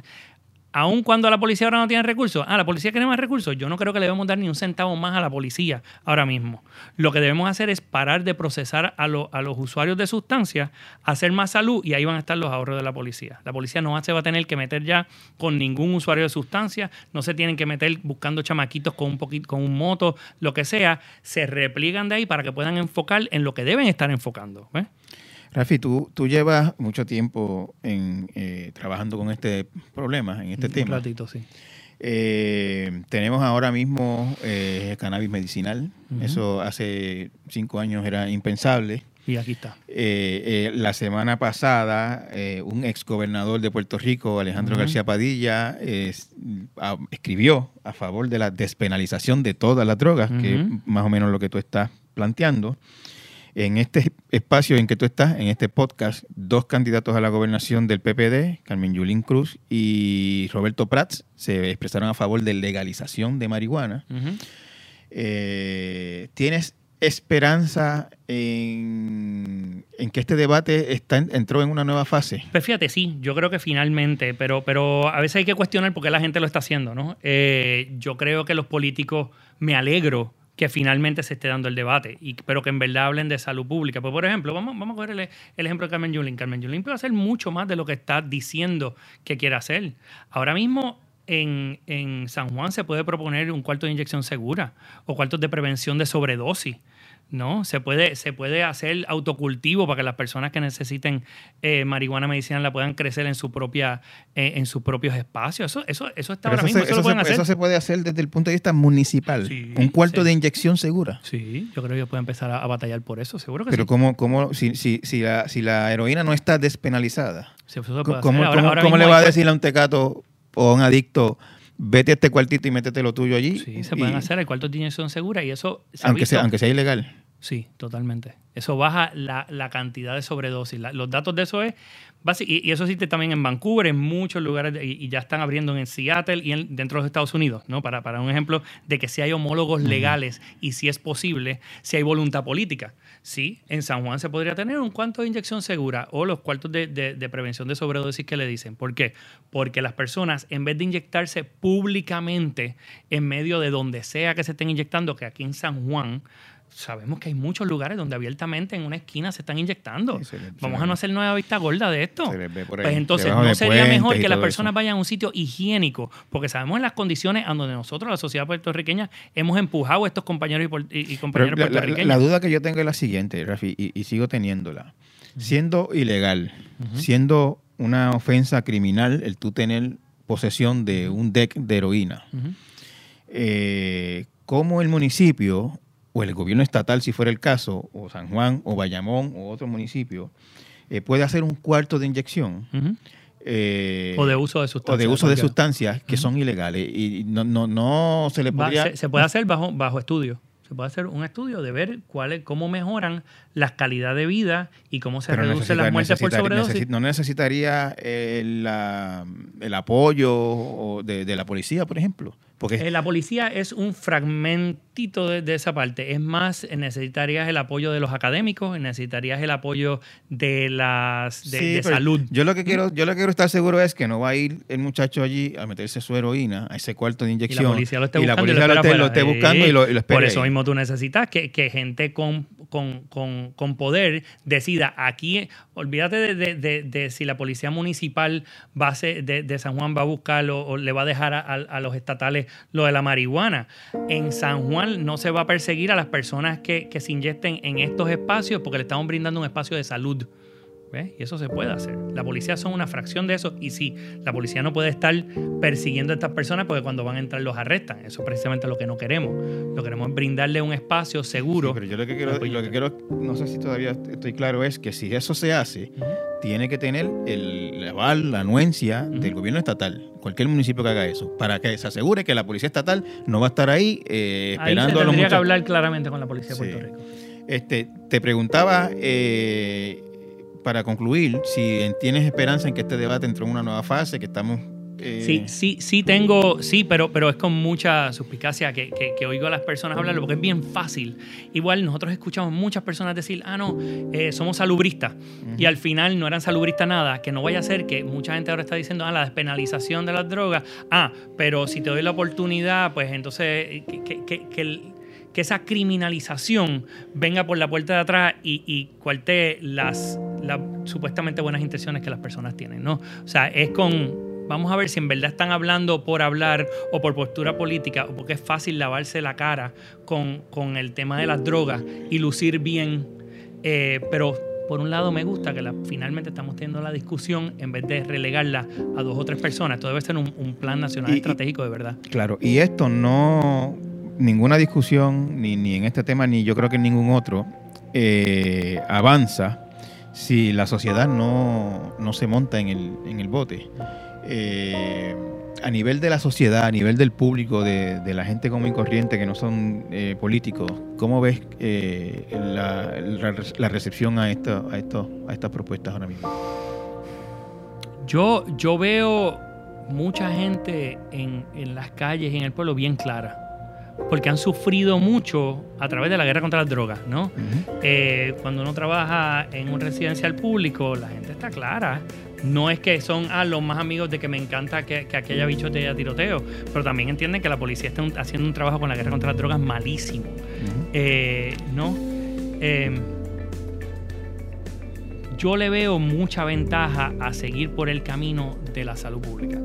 Aun cuando la policía ahora no tiene recursos, ah, la policía quiere más recursos, yo no creo que le debemos dar ni un centavo más a la policía ahora mismo. Lo que debemos hacer es parar de procesar a, lo- a los usuarios de sustancias, hacer más salud y ahí van a estar los ahorros de la policía. La policía no se va a tener que meter ya con ningún usuario de sustancias, no se tienen que meter buscando chamaquitos con un poquito, con un moto, lo que sea, se repliegan de ahí para que puedan enfocar en lo que deben estar enfocando. Rafi, tú, tú llevas mucho tiempo en, eh, trabajando con este problema, en este Un tema. ratito, sí. Eh, tenemos ahora mismo eh, cannabis medicinal. Eso hace cinco años era impensable. Y aquí está. Eh, eh, la semana pasada, eh, un ex gobernador de Puerto Rico, Alejandro. García Padilla, a- escribió a favor de la despenalización de todas las drogas, que es más o menos lo que tú estás planteando. En este espacio en que tú estás, en este podcast, dos candidatos a la gobernación del PPD, Carmen Yulín Cruz y Roberto Prats, se expresaron a favor de legalización de marihuana. Eh, ¿Tienes esperanza en, en que este debate está, entró en una nueva fase. Pues fíjate, sí, yo creo que finalmente, pero, pero a veces hay que cuestionar por qué la gente lo está haciendo, ¿no? Eh, yo creo que los políticos, me alegro que finalmente se esté dando el debate, y, pero que en verdad hablen de salud pública. Pues, por ejemplo, vamos, a coger el, el ejemplo de Carmen Yulín. Carmen Yulín puede hacer mucho más de lo que está diciendo que quiere hacer. Ahora mismo en, en, San Juan se puede proponer un cuarto de inyección segura o cuartos de prevención de sobredosis. ¿No? Se puede, se puede hacer autocultivo para que las personas que necesiten eh, marihuana medicinal la puedan crecer en su propia, eh, en sus propios espacios. Eso, eso, eso está ahora eso mismo, se, eso, lo pueden se, hacer. eso se puede hacer desde el punto de vista municipal. Sí, un cuarto sí. de inyección segura. Sí, yo creo que pueden empezar a, a batallar por eso, seguro que Pero sí. ¿cómo, cómo, si, si, si, la, si la heroína no está despenalizada, Sí, ¿cómo. Ahora- cómo- ahora cómo le va a decir a un tecato o a un adicto, vete a este cuartito y métete lo tuyo allí? Sí, se Y- pueden hacer, hay cuartos de inyección segura y eso se aunque, sea, aunque sea ilegal. Sí, totalmente. Eso baja la, la cantidad de sobredosis. La- los datos de eso es y, y eso existe también en Vancouver, en muchos lugares, de- y, ya están abriendo en Seattle y en- dentro de los Estados Unidos, ¿no? Para, para un ejemplo de que si hay homólogos legales y si es posible, si hay voluntad política. Sí, en San Juan se podría tener un cuarto de inyección segura o los cuartos de, de- de prevención de sobredosis que le dicen. ¿Por qué? Porque las personas, en vez de inyectarse públicamente en medio de donde sea que se estén inyectando, que aquí en San Juan, sabemos que hay muchos lugares donde abiertamente en una esquina se están inyectando. Vamos a no hacer nueva vista gorda de esto. Pues entonces, ¿no sería mejor que las personas eso. vayan a un sitio higiénico? Porque sabemos en las condiciones a donde nosotros, la sociedad puertorriqueña, hemos empujado a estos compañeros y, y- Pero compañeras la, la- puertorriqueños. la duda que yo tengo es la siguiente, Rafi, y, y sigo teniéndola. Siendo ilegal, siendo una ofensa criminal el tú tener posesión de un deck de heroína, eh, ¿cómo el municipio o el gobierno estatal, si fuera el caso, o San Juan, o Bayamón, o otro municipio, eh, puede hacer un cuarto de inyección? Eh, O de uso de sustancias. o de uso de sustancias que son ilegales y no, no, no se le Va- podría... se, se puede hacer bajo, bajo estudio. Se puede hacer un estudio de ver cuál es- cómo mejoran las calidad de vida y cómo se reducen necesita- las muertes por sobredosis. no necesitaría la- el apoyo de, de la policía, por ejemplo. Porque Eh, la policía es un fragmentito de, de esa parte. Es más, necesitarías el apoyo de los académicos, necesitarías el apoyo de las de, Sí, de pero salud. Yo lo que quiero, yo lo que quiero estar seguro es que no va a ir el muchacho allí a meterse su heroína, a ese cuarto de Y inyección. la policía lo esté y la buscando y policía lo, esté, buscando y lo, y lo Por eso mismo tú necesitas que, que gente con, con, con- con poder decida aquí, olvídate de, de- de- si la policía municipal va a ser- de, San Juan va a buscar o, o le va a dejar a, a- a los estatales lo de la marihuana. En San Juan no se va a perseguir a las personas que, que se inyecten en estos espacios porque le estamos brindando un espacio de salud. ¿Ves? Y eso se puede hacer. La policía son una fracción de eso. Y sí, la policía no puede estar persiguiendo a estas personas porque cuando van a entrar los arrestan. Eso es precisamente lo que no queremos. Lo que queremos es brindarle un espacio seguro. Sí, pero yo lo que quiero, lo que quiero, no sé si todavía estoy claro, es que si eso se hace, tiene que tener el aval, la anuencia del gobierno estatal, cualquier municipio que haga eso, para que se asegure que la policía estatal no va a estar ahí eh, Ahí se esperando a los tendría que hablar claramente con la policía de Sí. Puerto Rico. Este, te preguntaba, eh, para concluir, si tienes esperanza en que este debate entre en una nueva fase, que estamos... eh, Sí, sí, sí tengo, sí, pero, pero es con mucha suspicacia que, que, que oigo a las personas hablarlo porque es bien fácil. Igual nosotros escuchamos muchas personas decir, ah, no, eh, somos salubristas. Y al final no eran salubristas nada, que no vaya a ser que mucha gente ahora está diciendo, ah, la despenalización de las drogas. Ah, pero si te doy la oportunidad, pues entonces eh, que, que- que- que esa criminalización venga por la puerta de atrás y, y cuartee las, las supuestamente buenas intenciones que las personas tienen, ¿no? O sea, es con... Vamos a ver si en verdad están hablando por hablar o por postura política o porque es fácil lavarse la cara con, con el tema de las drogas y lucir bien. Eh, pero por un lado me gusta que la- finalmente estamos teniendo la discusión en vez de relegarla a dos o tres personas. Esto debe ser un, un plan nacional y- estratégico de verdad. Claro, y esto no, ninguna discusión, ni, ni en este tema, ni yo creo que en ningún otro, eh, avanza si la sociedad no, no se monta en el, en el bote. Eh, a nivel de la sociedad, a nivel del público, de, de la gente común y corriente que no son eh, políticos, ¿cómo ves eh, la, la- recepción a, esto, a, esto, a estas propuestas ahora mismo? Yo, yo veo mucha gente en, en las calles en el pueblo bien clara. Porque han sufrido mucho a través de la guerra contra las drogas, ¿no? Eh, cuando uno trabaja en un residencial público, la gente está clara. No es que son ah, los más amigos de que me encanta que, que aquella bichote a tiroteo, pero también entienden que la policía está un- haciendo un trabajo con la guerra contra las drogas malísimo. Eh, ¿No? Eh, yo le veo mucha ventaja a seguir por el camino de la salud pública.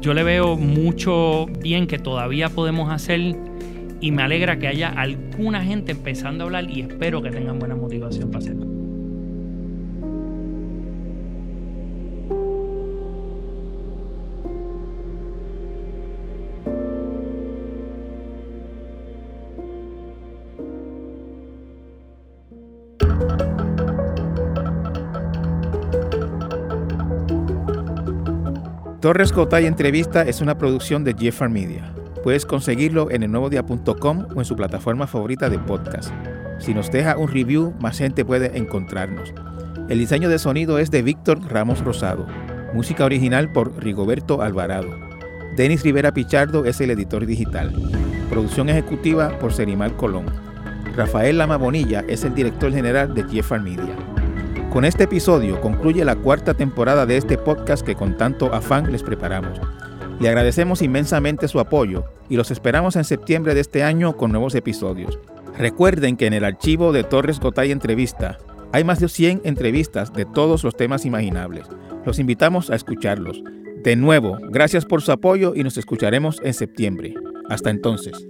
Yo le veo mucho bien que todavía podemos hacer y me alegra que haya alguna gente empezando a hablar y espero que tengan buena motivación para hacerlo. Torres Cotay Entrevista es una producción de Jeffar Media. Puedes conseguirlo en elnuevodia.com o en su plataforma favorita de podcast. Si nos deja un review, más gente puede encontrarnos. El diseño de sonido es de Víctor Ramos Rosado. Música original por Rigoberto Alvarado. Denis Rivera Pichardo es el editor digital. Producción ejecutiva por Serimal Colón. Rafael Lama Bonilla es el director general de Jeffar Media. Con este episodio concluye la cuarta temporada de este podcast que con tanto afán les preparamos. Le agradecemos inmensamente su apoyo y los esperamos en septiembre de este año con nuevos episodios. Recuerden que en el archivo de Torres Gotay Entrevista hay más de 100 entrevistas de todos los temas imaginables. Los invitamos a escucharlos. De nuevo, gracias por su apoyo y nos escucharemos en septiembre. Hasta entonces.